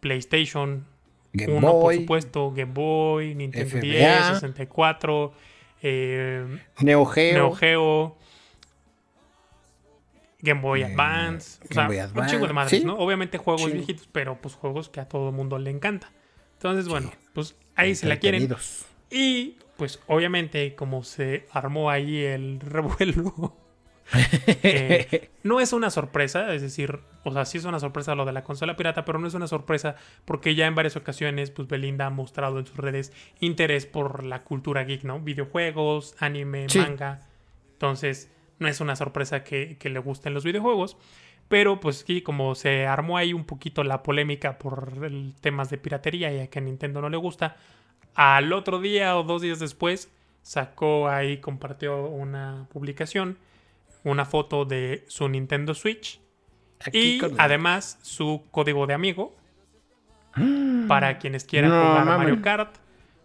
PlayStation Game 1, por Boy, supuesto, Game Boy, Nintendo FBA. 10, 64, eh, Neo Geo, Neo Geo, Game Boy Eh, Advance, o Boy un chingo de madres, sí. ¿no? Obviamente juegos viejitos, pero pues juegos que a todo el mundo le encanta. Entonces, bueno, pues ahí se la quieren. Y pues obviamente como se armó ahí el [laughs] revuelo, eh, [laughs] no es una sorpresa, es decir, o sea, sí es una sorpresa lo de la consola pirata, pero no es una sorpresa porque ya en varias ocasiones pues Belinda ha mostrado en sus redes interés por la cultura geek, ¿no? Videojuegos, anime, Sí. manga. Entonces, no es una sorpresa que, que le gusten los videojuegos. Pero pues sí, como se armó ahí un poquito la polémica por el temas de piratería y a que a Nintendo no le gusta, al otro día o dos días después sacó ahí, compartió una publicación, una foto de su Nintendo Switch Aquí y además su código de amigo [gasps] para quienes quieran No, jugar mames. Mario Kart.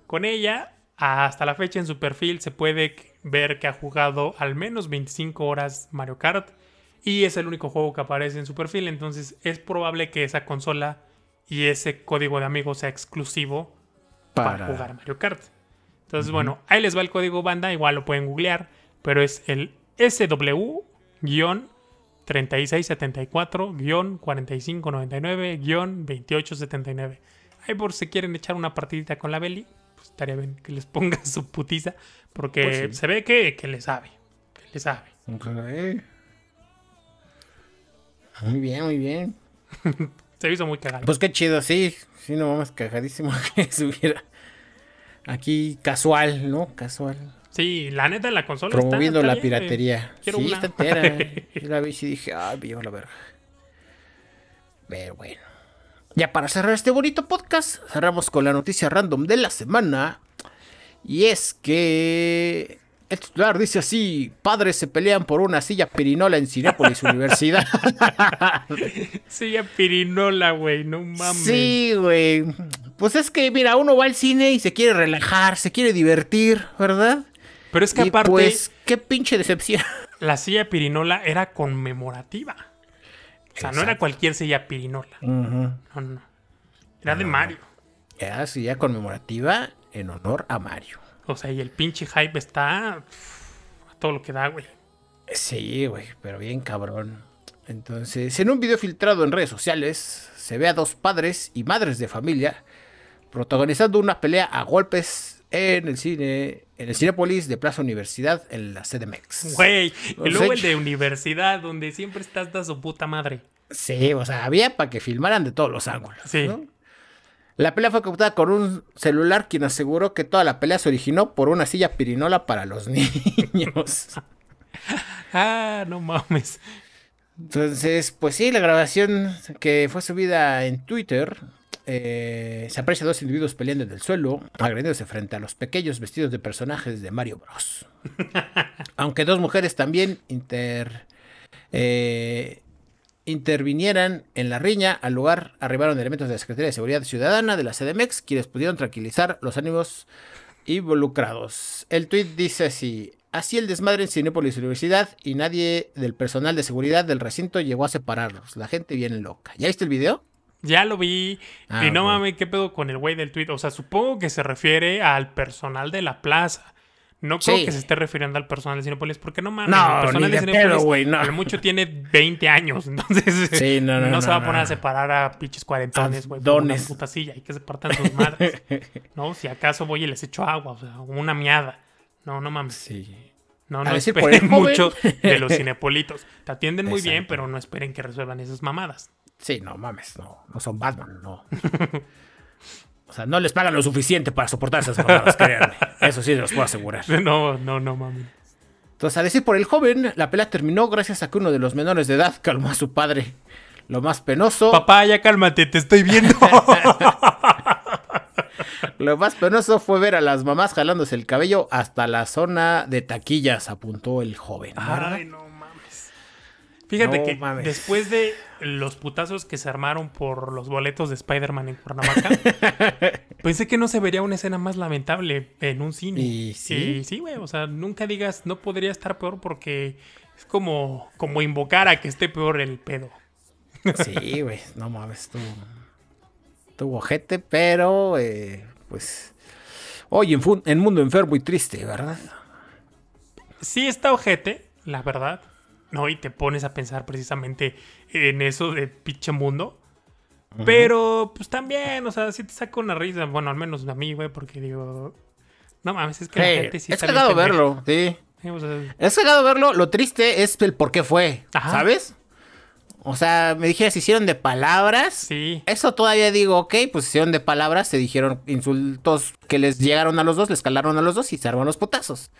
Con ella, hasta la fecha en su perfil se puede ver que ha jugado al menos 25 horas Mario Kart y es el único juego que aparece en su perfil. Entonces es probable que esa consola y ese código de amigo sea exclusivo para, para jugar Mario Kart. Entonces, bueno, ahí les va el código banda, igual lo pueden googlear, pero es el SW-3674-4599-2879. Ahí por si quieren echar una partidita con la Beli, pues estaría bien que les [laughs] ponga su putiza, porque Pues sí. se ve que, que le sabe, que le sabe. Ok. Muy bien, muy bien. [laughs] Se hizo muy cagado. Pues qué chido, sí. Sí, no mames, cagadísimo [laughs] que subiera. Aquí casual, ¿no? Casual. Sí, la neta la consola está- Promoviendo está la bien, güey. piratería. Quiero sí, una. está entera. [laughs] Yo la vi y dije, ay, me la verga. Pero bueno. Ya para cerrar este bonito podcast, cerramos con la noticia random de la semana. Y es que el titular dice así: Padres se pelean por una silla pirinola en Cinépolis Universidad. [laughs] Ya pirinola, güey, no mames. Sí, güey. Pues es que, mira, uno va al cine y se quiere relajar, se quiere divertir, ¿verdad? Pero es que Y aparte, pues, qué pinche decepción. la silla pirinola era conmemorativa. O sea, no era cualquier silla pirinola. Ujú. No, no. Era de Mario. Era silla conmemorativa en honor a Mario. O sea, y el pinche hype está a todo lo que da, güey. Sí, güey, pero bien cabrón. Entonces, en un video filtrado en redes sociales, se ve a dos padres y madres de familia protagonizando una pelea a golpes en el cine, en el Cinépolis de Plaza Universidad, en la CDMX. Güey. Y luego el de universidad, donde siempre está hasta su puta madre. Sí, o sea, había para que filmaran de todos los ángulos. Sí. ¿no? La pelea fue captada con un celular quien aseguró que toda la pelea se originó por una silla pirinola para los [laughs] niños. Ah, no mames. Entonces, pues sí, la grabación que fue subida en Twitter eh, se aprecia a dos individuos peleando en el suelo, agrediéndose frente a los pequeños vestidos de personajes de Mario Bros. [laughs] Aunque dos mujeres también inter, eh, intervinieran en la riña, al lugar arribaron elementos de la Secretaría de Seguridad Ciudadana de la CDMX, quienes pudieron tranquilizar los ánimos involucrados. El tweet dice así: Así el desmadre en Cinépolis Universidad y nadie del personal de seguridad del recinto llegó a separarlos. La gente viene loca. ¿Ya viste el video? Ya lo vi. Ah, y no mames, ¿qué pedo con el güey del tweet? O sea, supongo que se refiere al personal de la plaza. No creo Sí. que se esté refiriendo al personal de Cinepolis, porque no mames, No, el personal ni de güey, no. lo mucho tiene 20 años, [laughs] entonces Sí, no, no, se va a poner a separar a pinches cuarentones, güey, por una dones. puta silla, hay que se partan sus madres, [laughs] ¿no? Si acaso voy y les echo agua, o sea, una miada. No, no mames. Sí. No, no esperen mucho de los [laughs] cinepolitos. Te atienden muy bien, pero no esperen que resuelvan esas mamadas. Sí, no mames, no. No son Batman, no. O sea, no les pagan lo suficiente para soportar esas mamadas, créanme. Eso sí, se los puedo asegurar. [laughs] No, no, no mames. Entonces, a decir por el joven, la pelea terminó gracias a que uno de los menores de edad calmó a su padre. Lo más penoso, Papá, ya cálmate, te estoy viendo. [laughs] lo más penoso fue ver a las mamás jalándose el cabello hasta la zona de taquillas, apuntó el joven. ¿verdad? Ay, no. Fíjate No que mames. después de los putazos que se armaron por los boletos de Spider-Man en Cuernavaca, [laughs] pensé que no se vería una escena más lamentable en un cine. Y sí. Y sí, güey. O sea, nunca digas no podría estar peor porque es como, como invocar a que esté peor el pedo. Sí, güey, no mames, estuvo, estuvo ojete, pero eh, pues... Oye, en, en mundo enfermo y triste, ¿verdad? Sí está ojete, la verdad. No, y te pones a pensar precisamente en eso de pinche mundo. Pero, pues también, o sea, sí te saca una risa. Bueno, al menos a mí, güey, porque digo. No mames, es que la gente sí es cagado verlo, sí. Sí, o sea, Es cagado verlo, lo triste es el por qué fue, Ajá. ¿sabes? O sea, me dijeras, hicieron de palabras. sí. Eso todavía digo, ok, pues hicieron de palabras, se dijeron insultos que les llegaron a los dos, les calaron a los dos y se armaron los putazos.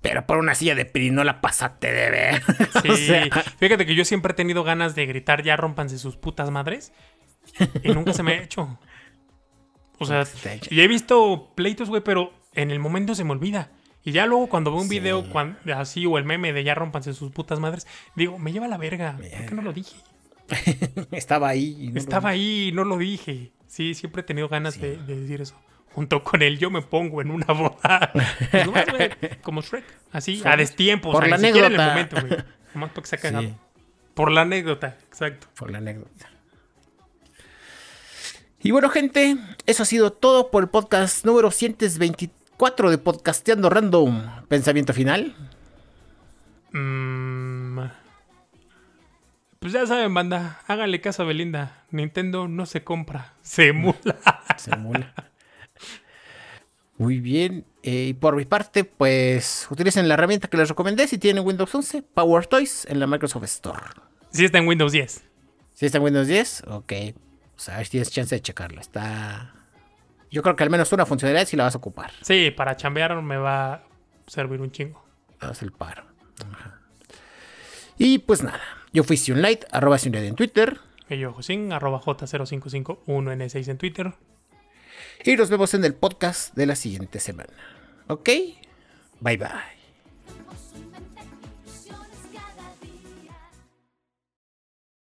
Pero por una silla de pirinola pasaste de ver. [laughs] Sí, O sea, fíjate que yo siempre he tenido ganas de gritar ya rompanse sus putas madres y nunca se me ha hecho. O sea, y he visto pleitos, güey, pero en el momento se me olvida. Y ya luego cuando veo un Sí. video así o el meme de ya rompanse sus putas madres, digo, me lleva a la verga. ¿Por qué no lo dije? [laughs] estaba ahí. y no lo- Estaba ahí y no lo dije. Sí, siempre he tenido ganas de, de decir eso. Junto con él yo me pongo en una boda. [laughs] Pues nomás, güey, como Shrek. Así, a destiempo. Por o sea, la ni siquiera en el anécdota. momento, güey. Nomás para que. Sí. Por la anécdota, exacto. Por la anécdota. Y bueno, gente, eso ha sido todo por el podcast número 124 de Podcasteando Random. Pensamiento final. Mm, pues ya saben, banda. Háganle caso a Belinda. Nintendo no se compra, se emula. Se emula. [laughs] Muy bien. eh, y por mi parte, pues utilicen la herramienta que les recomendé si tienen Windows 11, Power Toys en la Microsoft Store. Sí está en Windows 10. Si está en Windows 10, ok. O sea, a ver si tienes chance de checarla. Está. Yo creo que al menos una funcionalidad sí la vas a ocupar. Sí, para chambear me va a servir un chingo. Haz el paro. Ajá. Y pues nada. Yo fui Sionlight, arroba Sionlight en Twitter. Y yo, Josín, arroba J0551N6 en Twitter. Y nos vemos en el podcast de la siguiente semana. ¿Ok? Bye bye.